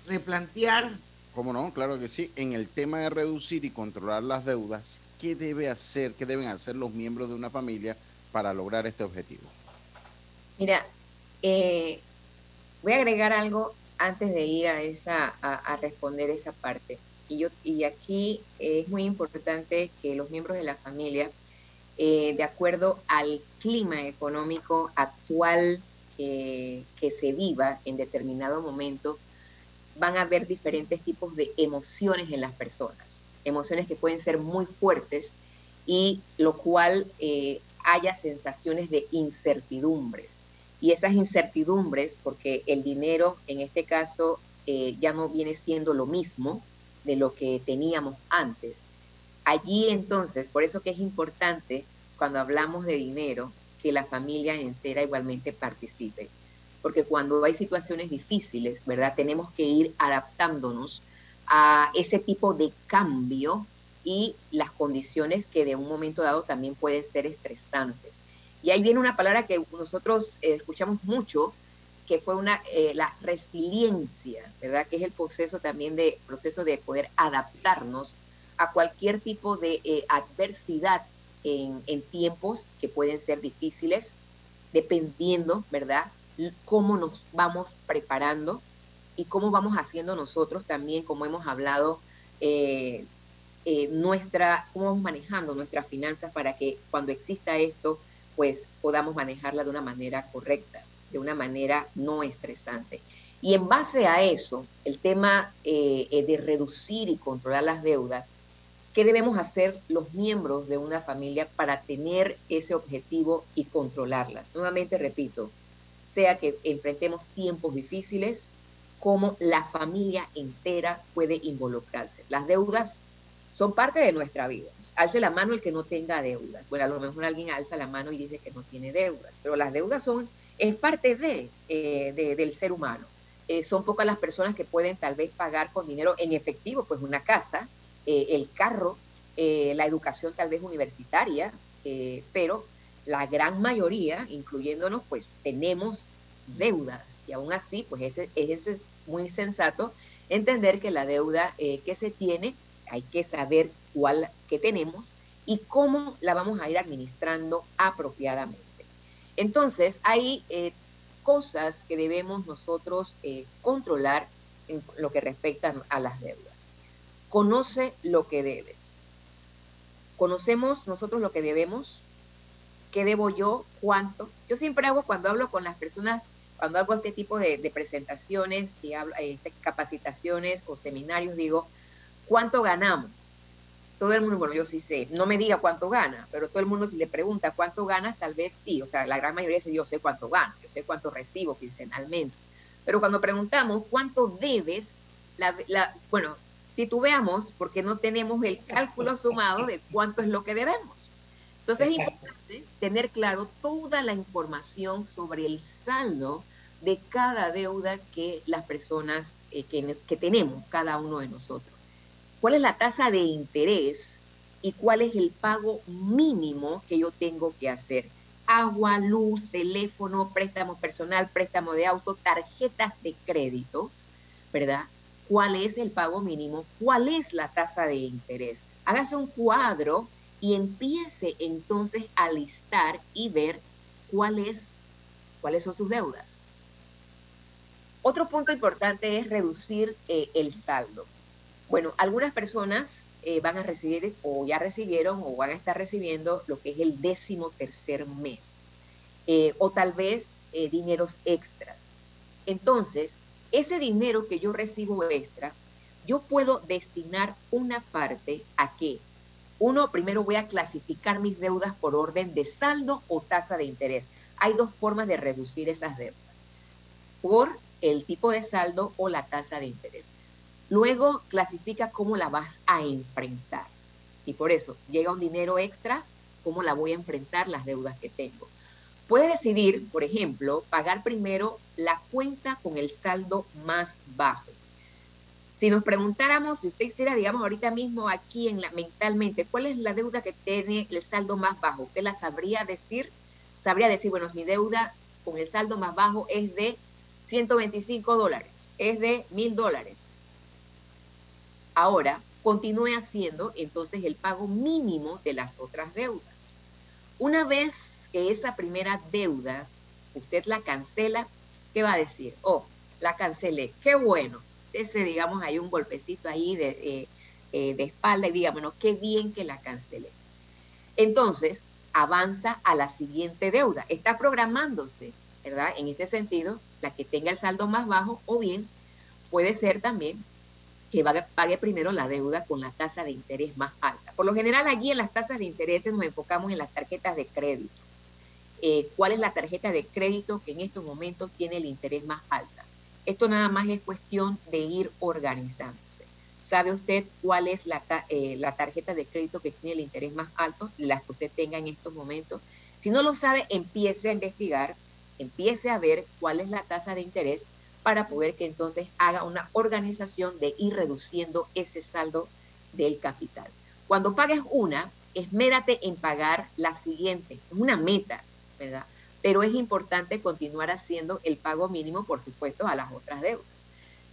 replantear. ¿Cómo no? Claro que sí. En el tema de reducir y controlar las deudas, ¿qué debe hacer, qué deben hacer los miembros de una familia para lograr este objetivo? Mira, eh, voy a agregar algo antes de ir a esa a, responder esa parte. Y yo y aquí es muy importante que los miembros de la familia, eh, de acuerdo al clima económico actual que se viva en determinado momento, van a haber diferentes tipos de emociones en las personas, emociones que pueden ser muy fuertes y lo cual eh, haya sensaciones de incertidumbres y esas incertidumbres, porque el dinero en este caso eh, ya no viene siendo lo mismo de lo que teníamos antes. Allí entonces, por eso que es importante cuando hablamos de dinero, que la familia entera igualmente participe. Porque cuando hay situaciones difíciles, ¿verdad? Tenemos que ir adaptándonos a ese tipo de cambio y las condiciones que de un momento dado también pueden ser estresantes. Y ahí viene una palabra que nosotros eh, escuchamos mucho, que fue una, eh, la resiliencia, ¿verdad? Que es el proceso también de, proceso de poder adaptarnos a cualquier tipo de eh, adversidad en, tiempos que pueden ser difíciles, dependiendo, ¿verdad? Cómo nos vamos preparando y cómo vamos haciendo nosotros también, como hemos hablado, nuestra, cómo vamos manejando nuestras finanzas para que cuando exista esto, pues podamos manejarla de una manera correcta, de una manera no estresante. Y en base a eso, el tema eh, eh, de reducir y controlar las deudas, ¿qué debemos hacer los miembros de una familia para tener ese objetivo y controlarlas? Nuevamente repito, sea que enfrentemos tiempos difíciles, como la familia entera puede involucrarse. Las deudas son parte de nuestra vida alce la mano el que no tenga deudas. Bueno, a lo mejor alguien alza la mano y dice que no tiene deudas, pero las deudas son, es parte de, eh, del ser humano. Eh, son pocas las personas que pueden tal vez pagar con dinero en efectivo, pues una casa, eh, el carro, la educación tal vez universitaria, pero la gran mayoría, incluyéndonos, pues tenemos deudas y aún así, pues ese, es muy sensato entender que la deuda que se tiene hay que saber cuál que tenemos y cómo la vamos a ir administrando apropiadamente. Entonces, hay eh, cosas que debemos nosotros eh, controlar en lo que respecta a las deudas. Conoce lo que debes. Conocemos nosotros lo que debemos, qué debo yo, cuánto. Yo siempre hago cuando hablo con las personas, cuando hago este tipo de, presentaciones, y hablo, eh, capacitaciones o seminarios, digo, ¿cuánto ganamos? todo el mundo, bueno, yo sí sé, no me diga cuánto gana, pero todo el mundo si le pregunta cuánto ganas, tal vez sí, o sea, la gran mayoría dice yo sé cuánto gano, yo sé cuánto recibo quincenalmente, pero cuando preguntamos cuánto debes, bueno, titubeamos porque no tenemos el cálculo sumado de cuánto es lo que debemos. Entonces es importante tener claro toda la información sobre el saldo de cada deuda que las personas eh, que, que tenemos, cada uno de nosotros cuál es la tasa de interés y cuál es el pago mínimo que yo tengo que hacer. Agua, luz, teléfono, préstamo personal, préstamo de auto, tarjetas de créditos, ¿verdad? ¿Cuál es el pago mínimo? ¿Cuál es la tasa de interés? Hágase un cuadro y empiece entonces a listar y ver cuál es, cuáles son sus deudas. Otro punto importante es reducir eh, el saldo. Bueno, algunas personas eh, van a recibir o ya recibieron o van a estar recibiendo lo que es el décimo tercer mes eh, o tal vez dineros extras. Entonces, ese dinero que yo recibo extra, yo puedo destinar una parte a qué? Uno, primero voy a clasificar mis deudas por orden de saldo o tasa de interés. Hay dos formas de reducir esas deudas. Por el tipo de saldo o la tasa de interés. Luego clasifica cómo la vas a enfrentar. Y por eso llega un dinero extra, cómo la voy a enfrentar las deudas que tengo. Puedes decidir, por ejemplo, pagar primero la cuenta con el saldo más bajo. Si nos preguntáramos, si usted hiciera, digamos, ahorita mismo aquí en la, mentalmente, ¿cuál es la deuda que tiene el saldo más bajo? ¿Usted la sabría decir? Sabría decir, bueno, mi deuda con el saldo más bajo es de 125 dólares, es de 1000 dólares. Ahora, continúe haciendo entonces el pago mínimo de las otras deudas. Una vez que esa primera deuda usted la cancela, ¿qué va a decir? Oh, la cancelé, qué bueno ese, digamos, hay un golpecito ahí de, eh, eh, de espalda y diga, bueno, qué bien que la cancelé. Entonces, avanza a la siguiente deuda. Está programándose, ¿verdad? En este sentido, la que tenga el saldo más bajo o bien puede ser también que pague primero la deuda con la tasa de interés más alta. Por lo general, allí en las tasas de interés nos enfocamos en las tarjetas de crédito. Eh, ¿Cuál es la tarjeta de crédito que en estos momentos tiene el interés más alta? Esto nada más es cuestión de ir organizándose. ¿Sabe usted cuál es la, eh, la tarjeta de crédito que tiene el interés más alto, la que usted tenga en estos momentos? Si no lo sabe, empiece a investigar, empiece a ver cuál es la tasa de interés para poder que entonces haga una organización de ir reduciendo ese saldo del capital. Cuando pagues una, esmérate en pagar la siguiente. Es una meta, pero es importante continuar haciendo el pago mínimo, por supuesto, a las otras deudas.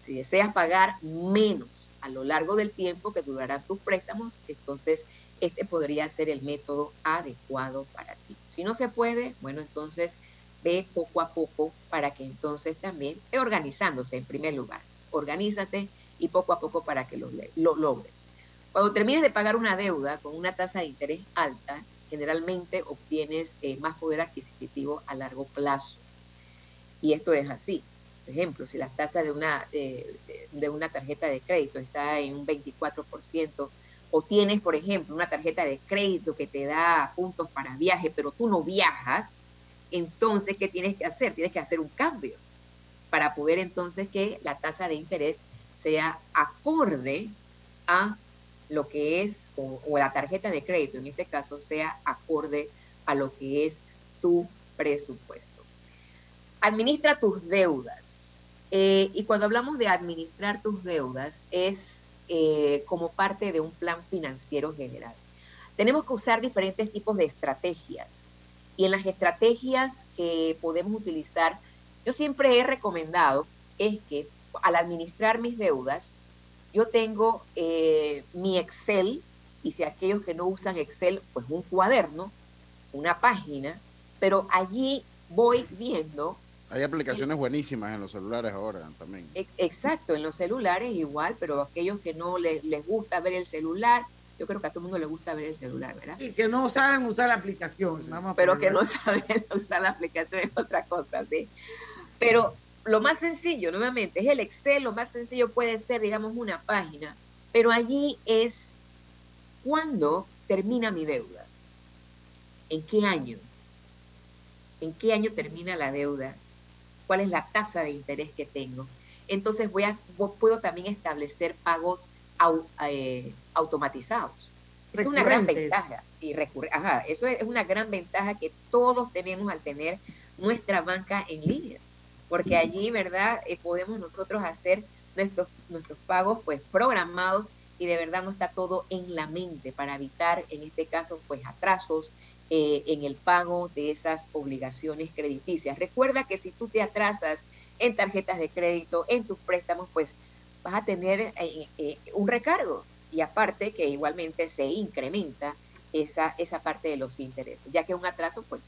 Si deseas pagar menos a lo largo del tiempo que durarán tus préstamos, entonces este podría ser el método adecuado para ti. Si no se puede, bueno, entonces ve poco a poco para que entonces también, organizándose en primer lugar, organízate y poco a poco para que lo logres. Cuando termines de pagar una deuda con una tasa de interés alta, generalmente obtienes eh, más poder adquisitivo a largo plazo. Y esto es así. Por ejemplo, si la tasa de una, de, una tarjeta de crédito está en un 24%, o tienes, por ejemplo, una tarjeta de crédito que te da puntos para viaje, pero tú no viajas, entonces, ¿qué tienes que hacer? Tienes que hacer un cambio para poder entonces que la tasa de interés sea acorde a lo que es, o, la tarjeta de crédito en este caso, sea acorde a lo que es tu presupuesto. Administra tus deudas. Eh, y cuando hablamos de administrar tus deudas, es eh, como parte de un plan financiero general. Tenemos que usar diferentes tipos de estrategias. Y en las estrategias que podemos utilizar, yo siempre he recomendado es que al administrar mis deudas, yo tengo eh, mi Excel, y si aquellos que no usan Excel, pues un cuaderno, una página, pero allí voy viendo. Hay aplicaciones buenísimas en los celulares ahora también. Exacto, en los celulares igual, pero aquellos que no les, les gusta ver el celular, yo creo que a todo el mundo le gusta ver el celular, ¿verdad? Y que no saben usar la aplicación. pero que no saben <laughs> usar la aplicación es otra cosa, ¿sí? Pero lo más sencillo, nuevamente, es el Excel, lo más sencillo puede ser, digamos, una página, pero allí es cuándo termina mi deuda, en qué año, en qué año termina la deuda, cuál es la tasa de interés que tengo. Entonces voy a, puedo también establecer pagos eh, automatizados. Es una gran ventaja y recurre, ajá, eso es una gran ventaja que todos tenemos al tener nuestra banca en línea porque allí, ¿verdad? Eh, podemos nosotros hacer nuestros, nuestros pagos pues programados y de verdad no está todo en la mente para evitar en este caso pues atrasos eh, en el pago de esas obligaciones crediticias. Recuerda que si tú te atrasas en tarjetas de crédito, en tus préstamos, pues vas a tener eh, un recargo y aparte que igualmente se incrementa esa, esa parte de los intereses, ya que un atraso pues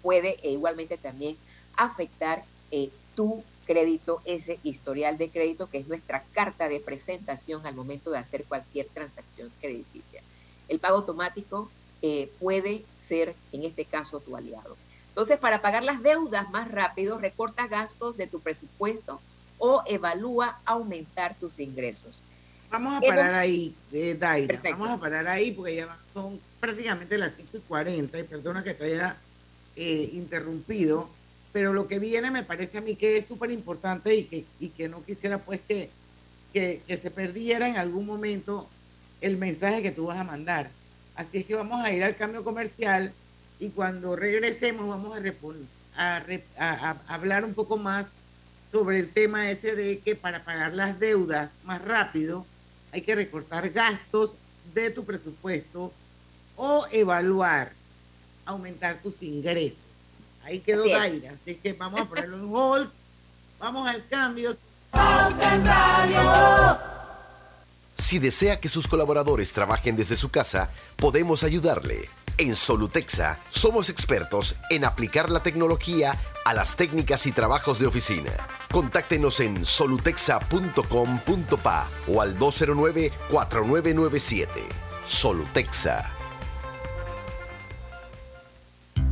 puede igualmente también afectar eh, tu crédito, ese historial de crédito que es nuestra carta de presentación al momento de hacer cualquier transacción crediticia. El pago automático eh, puede ser, en este caso, tu aliado. Entonces, para pagar las deudas más rápido, recorta gastos de tu presupuesto o evalúa aumentar tus ingresos. Vamos a parar ahí, eh, Daira. Vamos a parar ahí porque ya son prácticamente las 5 y 40 y perdona que te haya eh, interrumpido, pero lo que viene me parece a mí que es súper importante y que, y que no quisiera pues que, que, que se perdiera en algún momento el mensaje que tú vas a mandar. Así es que vamos a ir al cambio comercial y cuando regresemos vamos a, a, a, hablar un poco más sobre el tema ese de que para pagar las deudas más rápido hay que recortar gastos de tu presupuesto o evaluar aumentar tus ingresos. Ahí quedó Daira, así que vamos a ponerlo en hold. Vamos al cambio. Si desea que sus colaboradores trabajen desde su casa, podemos ayudarle. En Solutexa somos expertos en aplicar la tecnología a las técnicas y trabajos de oficina. Contáctenos en solutexa.com.pa o al 209-4997. Solutexa.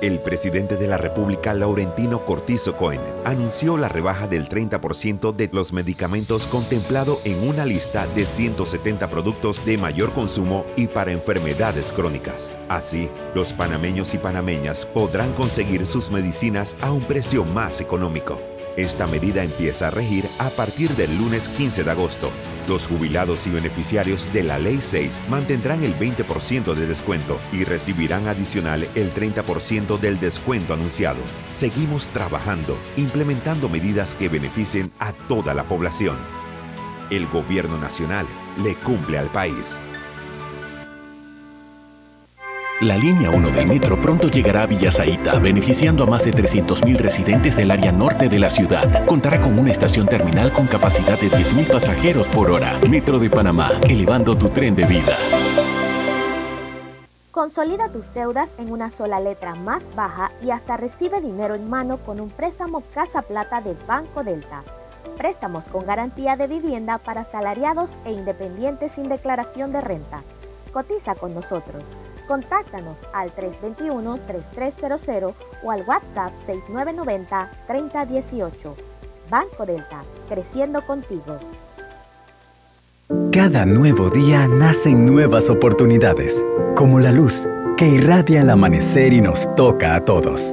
El presidente de la República, Laurentino Cortizo Cohen, anunció la rebaja del 30% de los medicamentos contemplado en una lista de 170 productos de mayor consumo y para enfermedades crónicas. Así, los panameños y panameñas podrán conseguir sus medicinas a un precio más económico. Esta medida empieza a regir a partir del lunes 15 de agosto. Los jubilados y beneficiarios de la Ley 6 mantendrán el 20% de descuento y recibirán adicional el 30% del descuento anunciado. Seguimos trabajando, implementando medidas que beneficien a toda la población. El gobierno nacional le cumple al país. La línea 1 del metro pronto llegará a Villasaita, beneficiando a más de 300.000 residentes del área norte de la ciudad. Contará con una estación terminal con capacidad de 10.000 pasajeros por hora. Metro de Panamá, elevando tu tren de vida. Consolida tus deudas en una sola letra más baja y hasta recibe dinero en mano con un préstamo Casa Plata de Banco Delta. Préstamos con garantía de vivienda para salariados e independientes sin declaración de renta. Cotiza con nosotros. Contáctanos al 321-3300 o al WhatsApp 6990-3018. Banco Delta, creciendo contigo. Cada nuevo día nacen nuevas oportunidades, como la luz que irradia al amanecer y nos toca a todos.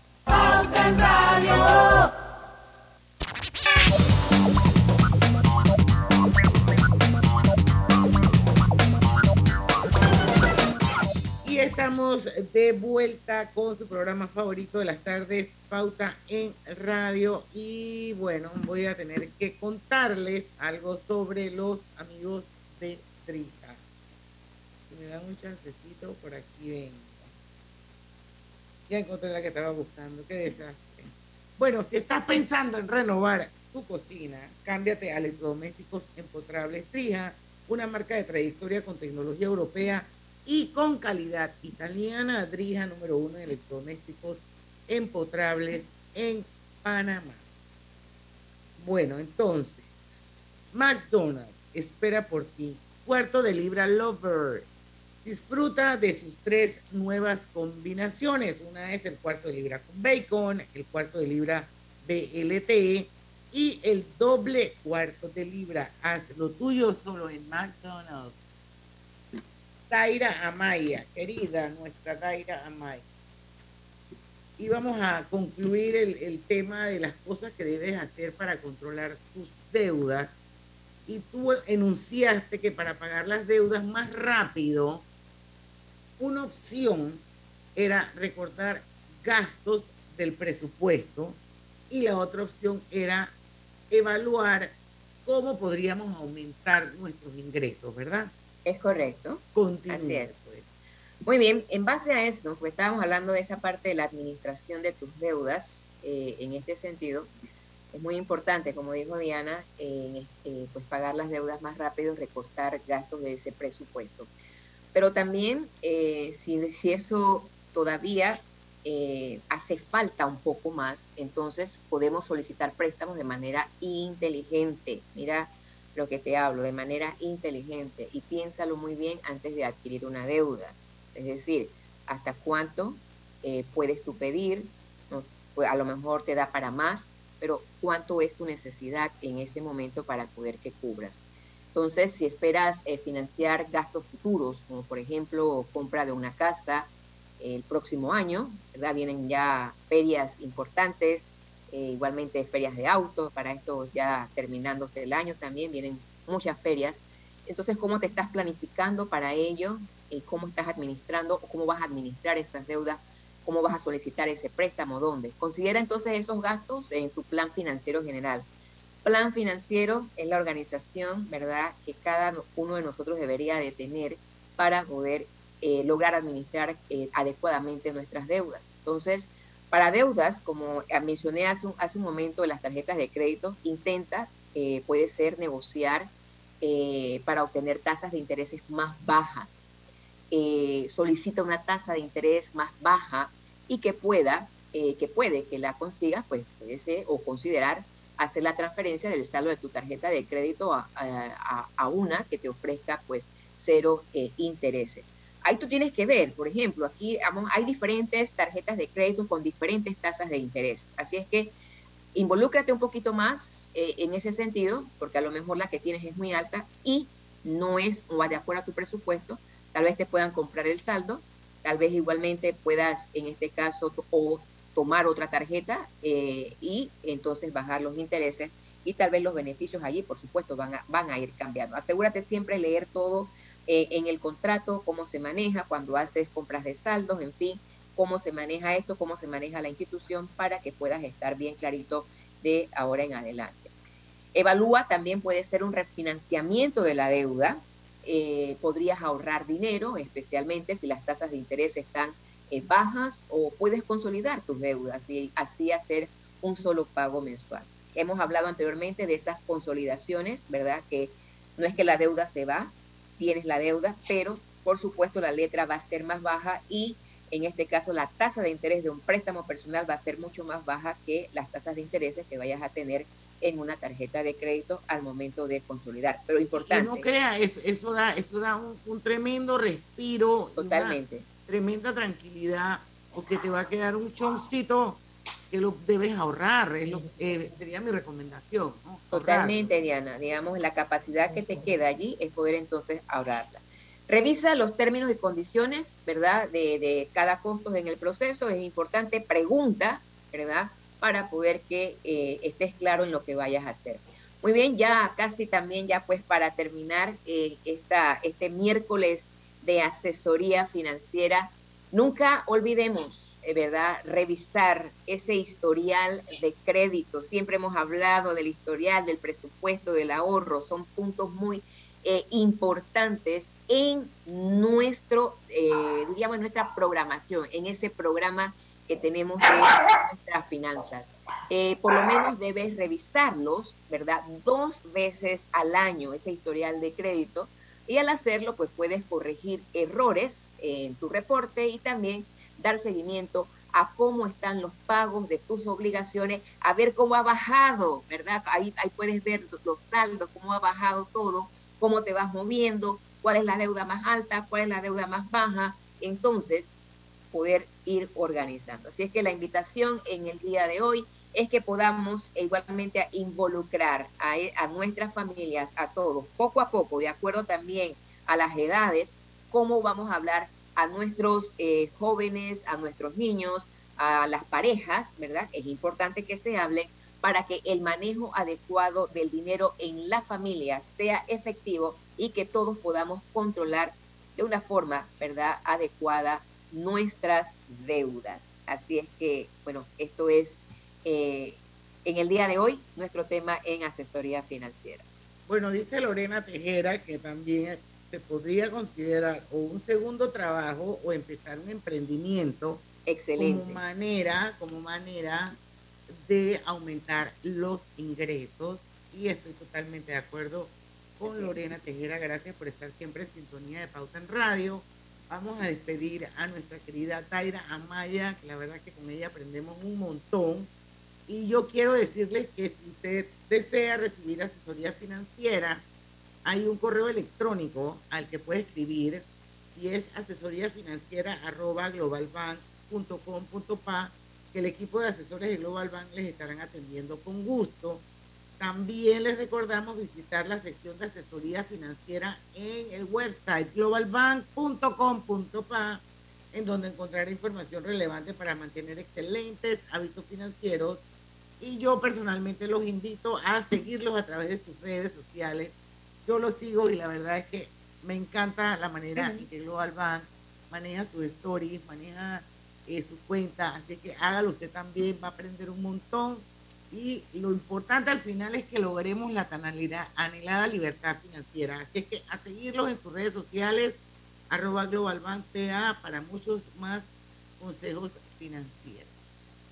Estamos de vuelta con su programa favorito de las tardes, Pauta en Radio. Y bueno, voy a tener que contarles algo sobre los amigos de Trija. Si me dan un chancecito, por aquí vengo. Ya encontré la que estaba buscando, qué desastre. Bueno, si estás pensando en renovar tu cocina, cámbiate a electrodomésticos empotrables Trija, una marca de trayectoria con tecnología europea y con calidad italiana. Drija número uno en electrodomésticos empotrables en Panamá. Bueno, entonces, McDonald's espera por ti. Cuarto de libra Lover. Disfruta de sus tres nuevas combinaciones. Una es el cuarto de libra con bacon, el cuarto de libra BLT y el doble cuarto de libra. Haz lo tuyo solo en McDonald's. Taira Amaya, querida, nuestra Taira Amaya. Y vamos a concluir el, el tema de las cosas que debes hacer para controlar tus deudas. Y tú enunciaste que para pagar las deudas más rápido, una opción era recortar gastos del presupuesto y la otra opción era evaluar cómo podríamos aumentar nuestros ingresos, ¿verdad? Es correcto. Continúa, Así es. pues. Muy bien, en base a eso, pues estábamos hablando de esa parte de la administración de tus deudas, eh, en este sentido, es muy importante, como dijo Diana, eh, eh, pues pagar las deudas más rápido, recortar gastos de ese presupuesto. Pero también, eh, si, si eso todavía eh, hace falta un poco más, entonces podemos solicitar préstamos de manera inteligente. Mira lo que te hablo, de manera inteligente. Y piénsalo muy bien antes de adquirir una deuda. Es decir, hasta cuánto eh, puedes tú pedir. Pues a lo mejor te da para más, pero cuánto es tu necesidad en ese momento para poder que cubras. Entonces, si esperas eh, financiar gastos futuros, como por ejemplo compra de una casa el próximo año, ¿verdad? Vienen ya ferias importantes, eh, igualmente ferias de autos, para esto ya terminándose el año también vienen muchas ferias. Entonces, ¿cómo te estás planificando para ello? Eh, ¿Cómo estás administrando o cómo vas a administrar esas deudas? ¿Cómo vas a solicitar ese préstamo? ¿Dónde? Considera entonces esos gastos en tu plan financiero general. Plan financiero es la organización, ¿verdad?, que cada uno de nosotros debería de tener para poder eh, lograr administrar eh, adecuadamente nuestras deudas. Entonces, para deudas, como mencioné hace un, hace un momento, las tarjetas de crédito, intenta, eh, puede ser negociar eh, para obtener tasas de intereses más bajas. Eh, solicita una tasa de interés más baja y que pueda, eh, que puede que la consiga, pues puede ser o considerar hacer la transferencia del saldo de tu tarjeta de crédito a, a- una que te ofrezca pues cero eh, intereses. Ahí tú tienes que ver, por ejemplo, aquí hay diferentes tarjetas de crédito con diferentes tasas de interés. Así es que involúcrate un poquito más eh, en ese sentido, porque a lo mejor la que tienes es muy alta y no es o va de acuerdo a tu presupuesto. Tal vez te puedan comprar el saldo, tal vez igualmente puedas, en este caso, o tomar otra tarjeta eh, y entonces bajar los intereses y tal vez los beneficios allí, por supuesto, van a, van a ir cambiando. Asegúrate siempre leer todo eh, en el contrato, cómo se maneja cuando haces compras de saldos, en fin, cómo se maneja esto, cómo se maneja la institución para que puedas estar bien clarito de ahora en adelante. Evalúa también puede ser un refinanciamiento de la deuda. eh, podrías ahorrar dinero, especialmente si las tasas de interés están eh, bajas o puedes consolidar tus deudas y así hacer un solo pago mensual. Hemos hablado anteriormente de esas consolidaciones, ¿verdad? Que no es que la deuda se va, tienes la deuda, pero por supuesto la letra va a ser más baja y en este caso la tasa de interés de un préstamo personal va a ser mucho más baja que las tasas de intereses que vayas a tener en una tarjeta de crédito al momento de consolidar. Pero importante. no crea, eso, eso da, eso da un, un tremendo respiro. una Totalmente. tremenda tranquilidad, porque te va a quedar un choncito que lo debes ahorrar. es lo- eh, sería mi recomendación. ¿no? Totalmente, Diana. Digamos, la capacidad que te queda allí es poder entonces ahorrarla. Revisa los términos y condiciones, ¿verdad? De, de cada costo en el proceso. Es importante, pregunta, ¿verdad? Para poder que eh, estés claro en lo que vayas a hacer. Muy bien, ya casi también, ya pues para terminar eh, esta, este miércoles de asesoría financiera, nunca olvidemos, ¿verdad? Revisar ese historial de crédito. Siempre hemos hablado del historial, del presupuesto, del ahorro. Son puntos muy eh, importantes en nuestro, eh, diríamos, en nuestra programación, en ese programa que tenemos de nuestras finanzas. Eh, por lo menos debes revisarlos, ¿verdad? Dos veces al año, ese historial de crédito. Y al hacerlo, pues puedes corregir errores en tu reporte y también dar seguimiento a cómo están los pagos de tus obligaciones, a ver cómo ha bajado, ¿verdad? Ahí, puedes ver los saldos, cómo ha bajado todo, cómo te vas moviendo, cuál es la deuda más alta, cuál es la deuda más baja. Entonces, poder ir organizando. Así es que la invitación en el día de hoy es que podamos igualmente involucrar a, a, nuestras familias, a todos, poco a poco, de acuerdo también a las edades, cómo vamos a hablar a nuestros eh, jóvenes, a nuestros niños, a las parejas, ¿verdad? Es importante que se hable para que el manejo adecuado del dinero en la familia sea efectivo y que todos podamos controlar de una forma, ¿verdad?, adecuada nuestras deudas. Así es que, bueno, esto es eh, en el día de hoy nuestro tema en asesoría financiera. Bueno, dice Lorena Tejera que también se podría considerar o un segundo trabajo o empezar un emprendimiento Excelente. como manera, como manera de aumentar los ingresos y estoy totalmente de acuerdo con Lorena Tejera. Gracias por estar siempre en sintonía de Pauta en Radio. Vamos a despedir a nuestra querida Taira Amaya, que la verdad que con ella aprendemos un montón. Y yo quiero decirles que si usted desea recibir asesoría financiera, hay un correo electrónico al que puede escribir y es asesoría financiera arroba globalbank.com.pa que el equipo de asesores de Global Bank les estarán atendiendo con gusto. También les recordamos visitar la sección de asesoría financiera en el website globalbank.com.pa en donde encontrará información relevante para mantener excelentes hábitos financieros. Y yo personalmente los invito a seguirlos a través de sus redes sociales yo lo sigo y la verdad es que me encanta la manera en que Global Bank maneja sus stories, maneja eh, su cuenta, así que hágalo usted también, va a aprender un montón y lo importante al final es que logremos la tan anhelada libertad financiera. Así es que a seguirlos en sus redes sociales, arroba Global Bank PA para muchos más consejos financieros.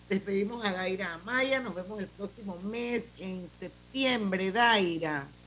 Despedimos a Daira Amaya, nos vemos el próximo mes en septiembre, Daira.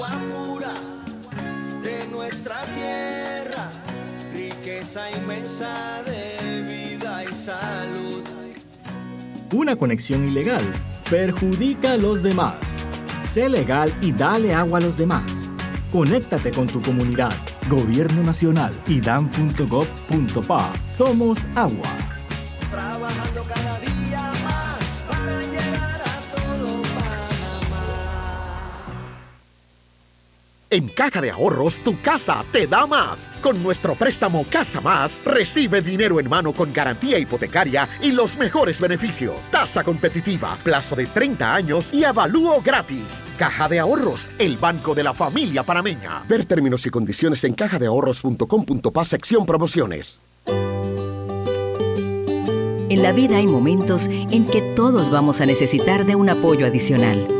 Agua pura de nuestra tierra, riqueza inmensa de vida y salud. Una conexión ilegal perjudica a los demás. Sé legal y dale agua a los demás. Conéctate con tu comunidad. Gobierno Nacional y dan.gov.pa. Somos agua. Trabajando En Caja de Ahorros, tu casa te da más. Con nuestro préstamo Casa Más, recibe dinero en mano con garantía hipotecaria y los mejores beneficios. Tasa competitiva, plazo de 30 años y avalúo gratis. Caja de Ahorros, el banco de la familia panameña. Ver términos y condiciones en cajadeahorros.com.pa sección promociones. En la vida hay momentos en que todos vamos a necesitar de un apoyo adicional.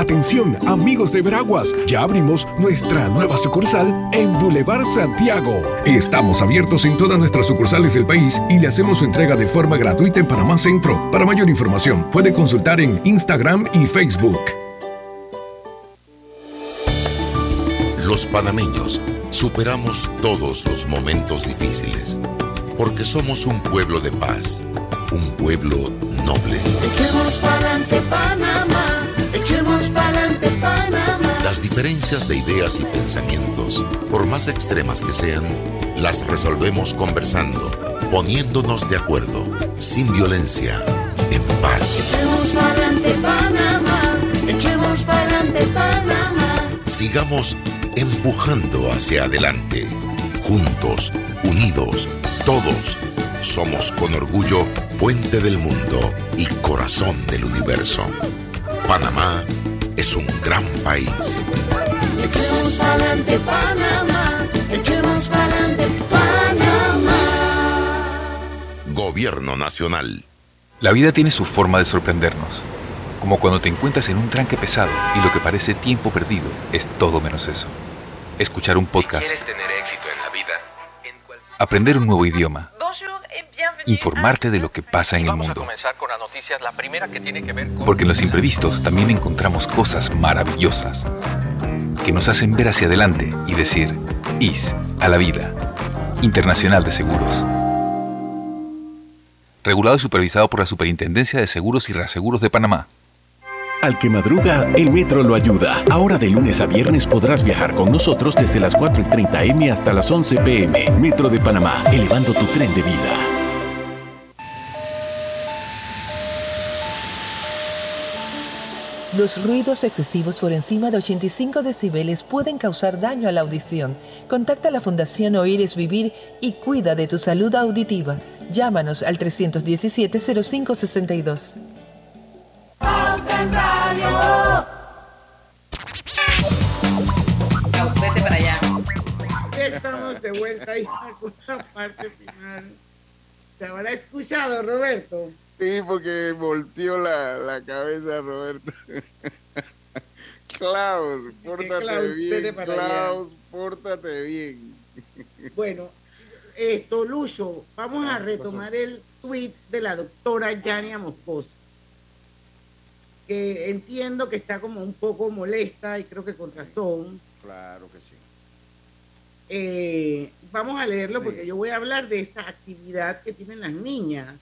Atención, amigos de Veraguas, ya abrimos nuestra nueva sucursal en Boulevard Santiago. Estamos abiertos en todas nuestras sucursales del país y le hacemos su entrega de forma gratuita en Panamá Centro. Para mayor información, puede consultar en Instagram y Facebook. Los panameños superamos todos los momentos difíciles porque somos un pueblo de paz, un pueblo noble. Echemos pa'lante Panamá, echemos pa'lante Panamá. Las diferencias de ideas y pensamientos, por más extremas que sean, las resolvemos conversando, poniéndonos de acuerdo, sin violencia, en paz. Echemos pa'lante Panamá, echemos pa'lante Panamá. Sigamos empujando hacia adelante. Juntos, unidos, todos, somos con orgullo puente del mundo y corazón del universo. Panamá es un gran país. Echemos pa'lante Panamá, echemos pa'lante Panamá. Gobierno Nacional. La vida tiene su forma de sorprendernos, como cuando te encuentras en un tranque pesado y lo que parece tiempo perdido es todo menos eso. Escuchar un podcast, tener éxito en la vida, aprender un nuevo idioma, informarte de lo que pasa en el mundo. Porque en los imprevistos también encontramos cosas maravillosas que nos hacen ver hacia adelante y decir, IS a la vida. Internacional de Seguros. Regulado y supervisado por la Superintendencia de Seguros y Reaseguros de Panamá. Al que madruga, el metro lo ayuda. Ahora de lunes a viernes podrás viajar con nosotros desde las 4 y 30 M hasta las 11 PM. Metro de Panamá, elevando tu tren de vida. Los ruidos excesivos por encima de 85 decibeles pueden causar daño a la audición. Contacta a la Fundación Oír es Vivir y cuida de tu salud auditiva. Llámanos al 317-0562. Pauta en Radio. Vete para allá. Ya estamos de vuelta ahí con la parte final. ¿Te habrá escuchado, Roberto? Sí, porque volteó la, la cabeza Roberto. <laughs> Klaus, pórtate Klaus, bien. para allá. Klaus, pórtate bien. <laughs> Bueno, esto, Lucho, vamos a retomar el tweet de la doctora Yania Moscoso, que entiendo que está como un poco molesta y creo que con razón. Claro que sí. Eh, vamos a leerlo porque yo voy a hablar de esa actividad que tienen las niñas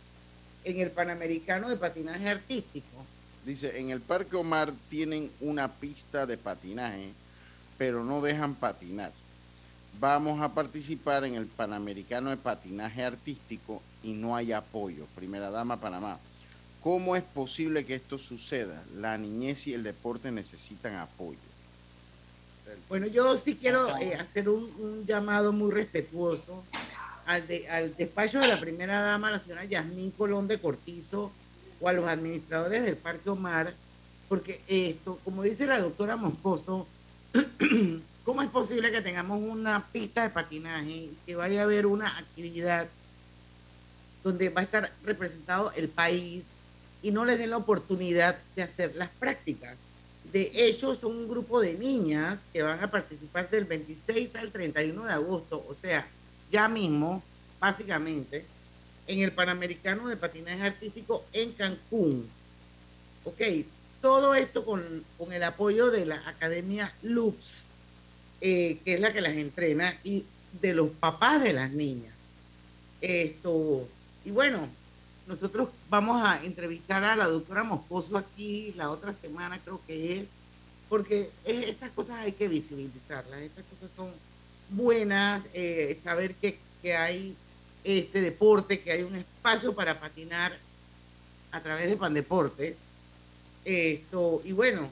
en el Panamericano de Patinaje Artístico. Dice, en el Parque Omar tienen una pista de patinaje, pero no dejan patinar. Vamos a participar en el Panamericano de Patinaje Artístico y no hay apoyo. Primera Dama Panamá. ¿Cómo es posible que esto suceda? La niñez y el deporte necesitan apoyo. Bueno, yo sí quiero eh, hacer un, un llamado muy respetuoso al, de- al despacho de la primera dama, la señora Yasmín Colón de Cortizo, o a los administradores del Parque Omar, porque esto, como dice la doctora Moscoso, <clears throat> ¿cómo es posible que tengamos una pista de patinaje que vaya a haber una actividad donde va a estar representado el país y no les den la oportunidad de hacer las prácticas? De hecho, son un grupo de niñas que van a participar del 26 al 31 de agosto, o sea, ya mismo, básicamente, en el Panamericano de Patinaje Artístico en Cancún. Ok, todo esto con, con el apoyo de la Academia Lux, eh, que es la que las entrena, y de los papás de las niñas. Esto, y bueno, nosotros vamos a entrevistar a la doctora Moscoso aquí la otra semana, creo que es, porque es- estas cosas hay que visibilizarlas, estas cosas son buenas, eh, saber que, que hay este deporte, que hay un espacio para patinar a través de Pandeporte. Esto, y bueno,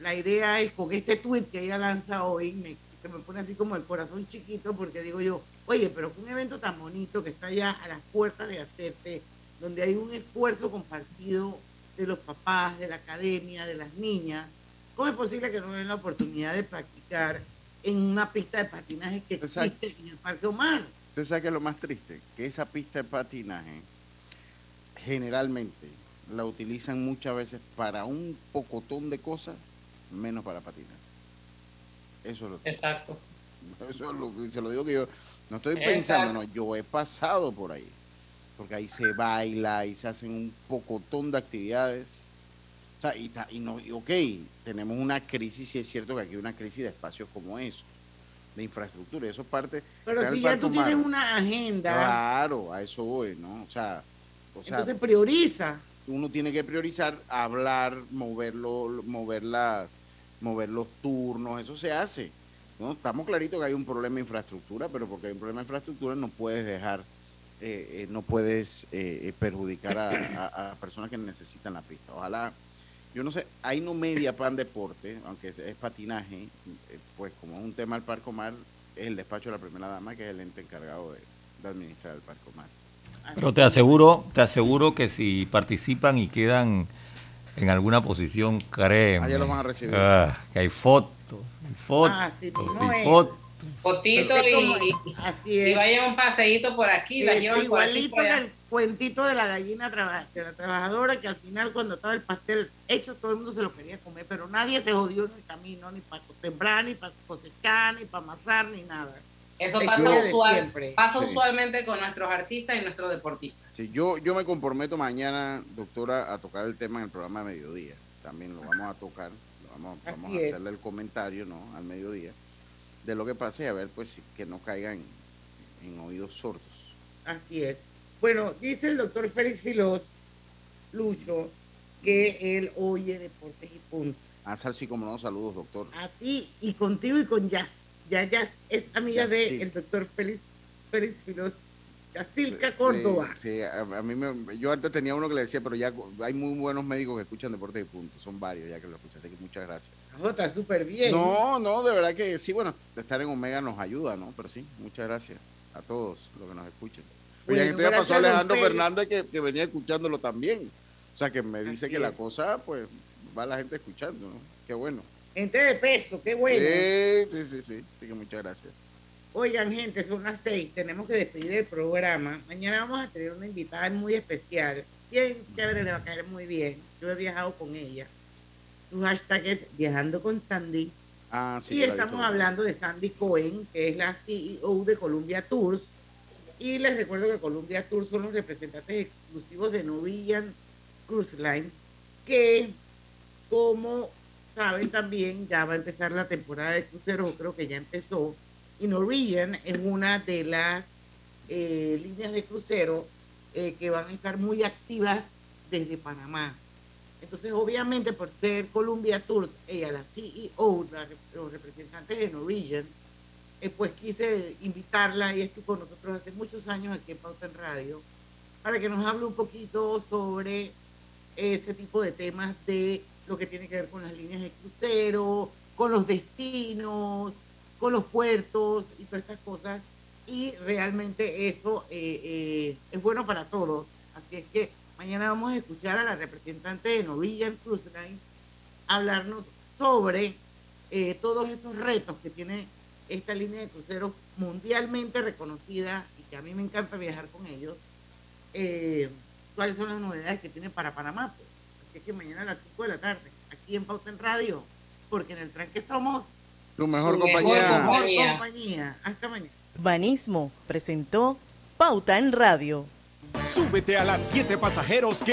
la idea es con este tweet que ella lanza hoy, me, se me pone así como el corazón chiquito porque digo yo, oye, pero un evento tan bonito que está ya a las puertas de hacerse, donde hay un esfuerzo compartido de los papás, de la academia, de las niñas, ¿cómo es posible que no den la oportunidad de practicar en una pista de patinaje que existe en el Parque Omar? ¿Usted sabe qué es lo más triste? Que esa pista de patinaje generalmente la utilizan muchas veces para un pocotón de cosas, menos para patinar. Eso es lo Exacto. <laughs> Eso es lo que se lo digo que yo no estoy Exacto. pensando, no, yo he pasado por ahí. Porque ahí se baila y se hacen un pocotón de actividades. O sea, y, ta- y no, y ok, tenemos una crisis, y es cierto que aquí hay una crisis de espacios como eso, de infraestructura, y eso es parte. Pero si ya tú tienes una agenda, Claro, a eso voy, ¿no? O sea, o sea, entonces prioriza. uno tiene que priorizar hablar, moverlo, mover las- mover los turnos, eso se hace. ¿no? Estamos claritos que hay un problema de infraestructura, pero porque hay un problema de infraestructura no puedes dejar, eh, eh, no puedes eh, eh, perjudicar a, a- a personas que necesitan la pista. Ojalá Yo no sé, ahí no media Pan Deporte, aunque es, es patinaje, eh, pues como es un tema del Parcomar, es el despacho de la primera dama, que es el ente encargado de, de administrar el Parcomar. Pero te aseguro, te aseguro que si participan y quedan en alguna posición, créeme. Allá los van a recibir. ah, que hay fotos, hay fotos, Ah, sí, y no es. fotos. Fotito y, y- así y es. vayan un paseíto por aquí, la llevan por aquí. igualito por en allá. el cuentito de la gallina traba- de la trabajadora que al final cuando estaba el pastel hecho todo el mundo se lo quería comer pero nadie se jodió en el camino ni para sembrar ni para cosechar ni para amasar ni nada Eso pasa, usual- pasa Sí. usualmente con nuestros artistas y nuestros deportistas. Sí, yo, yo me comprometo mañana, doctora, a tocar el tema en el programa de mediodía. También lo vamos a tocar, lo vamos, vamos a hacerle el comentario, ¿no? Al mediodía, de lo que pase y a ver, pues, que no caigan en oídos sordos. así es. Bueno dice el doctor Félix Filós Lucho que él oye deportes y punto. A Salsi, como no, saludos, doctor. a ti y contigo y con Jazz. Ya Jazz es amiga del doctor Félix Félix Filós Yacilca Córdoba Sí, sí, a, a mí me, yo antes tenía uno que le decía, pero ya hay muy buenos médicos que escuchan deportes y punto. Son varios ya que lo escuchan, así que muchas gracias. Jota, súper bien. No, no, de verdad que sí, bueno, estar en Omega nos ayuda, ¿no? Pero sí, muchas gracias a todos los que nos escuchen. Oye, Bueno, en esto ya pasó don Alejandro. Fernández que, que venía escuchándolo también. O sea, que me dice Así que la cosa, pues, va la gente escuchando, ¿no? Qué bueno. Gente de peso, qué bueno. Sí, sí, sí, sí. Así que muchas gracias. Oigan, gente, son las seis. Tenemos que despedir el programa. Mañana vamos a tener una invitada muy especial. Bien chévere, le va a caer muy bien. Yo he viajado con ella. Su hashtag es Viajando con Sandy. Ah, sí. y estamos hablando de Sandy Cohen, que es la CEO de Columbia Tours. Y les recuerdo que Columbia Tours son los representantes exclusivos de Norwegian Cruise Line, que como saben también ya va a empezar la temporada de cruceros, creo que ya empezó. Y Norwegian es una de las eh, líneas de crucero eh, que van a estar muy activas desde Panamá. Entonces, obviamente, por ser Columbia Tours, ella, la CEO, la los representantes de Norwegian, eh, pues quise invitarla y estuvo con nosotros hace muchos años aquí en Pauta en Radio, para que nos hable un poquito sobre ese tipo de temas de lo que tiene que ver con las líneas de crucero, con los destinos, con los puertos y todas estas cosas. Y realmente eso eh, eh, es bueno para todos. Así es que mañana vamos a escuchar a la representante de Norwegian Cruise Line hablarnos sobre eh, todos estos retos que tiene esta línea de cruceros mundialmente reconocida y que a mí me encanta viajar con ellos. Eh, ¿Cuáles son las novedades que tiene para Panamá? Pues, así es que mañana a las 5 de la tarde, aquí en Pauta en Radio, porque en el tranque somos Tu mejor su compañía. mejor compañía. compañía. Hasta mañana. Banismo presentó Pauta en Radio. Súbete a las 7 pasajeros que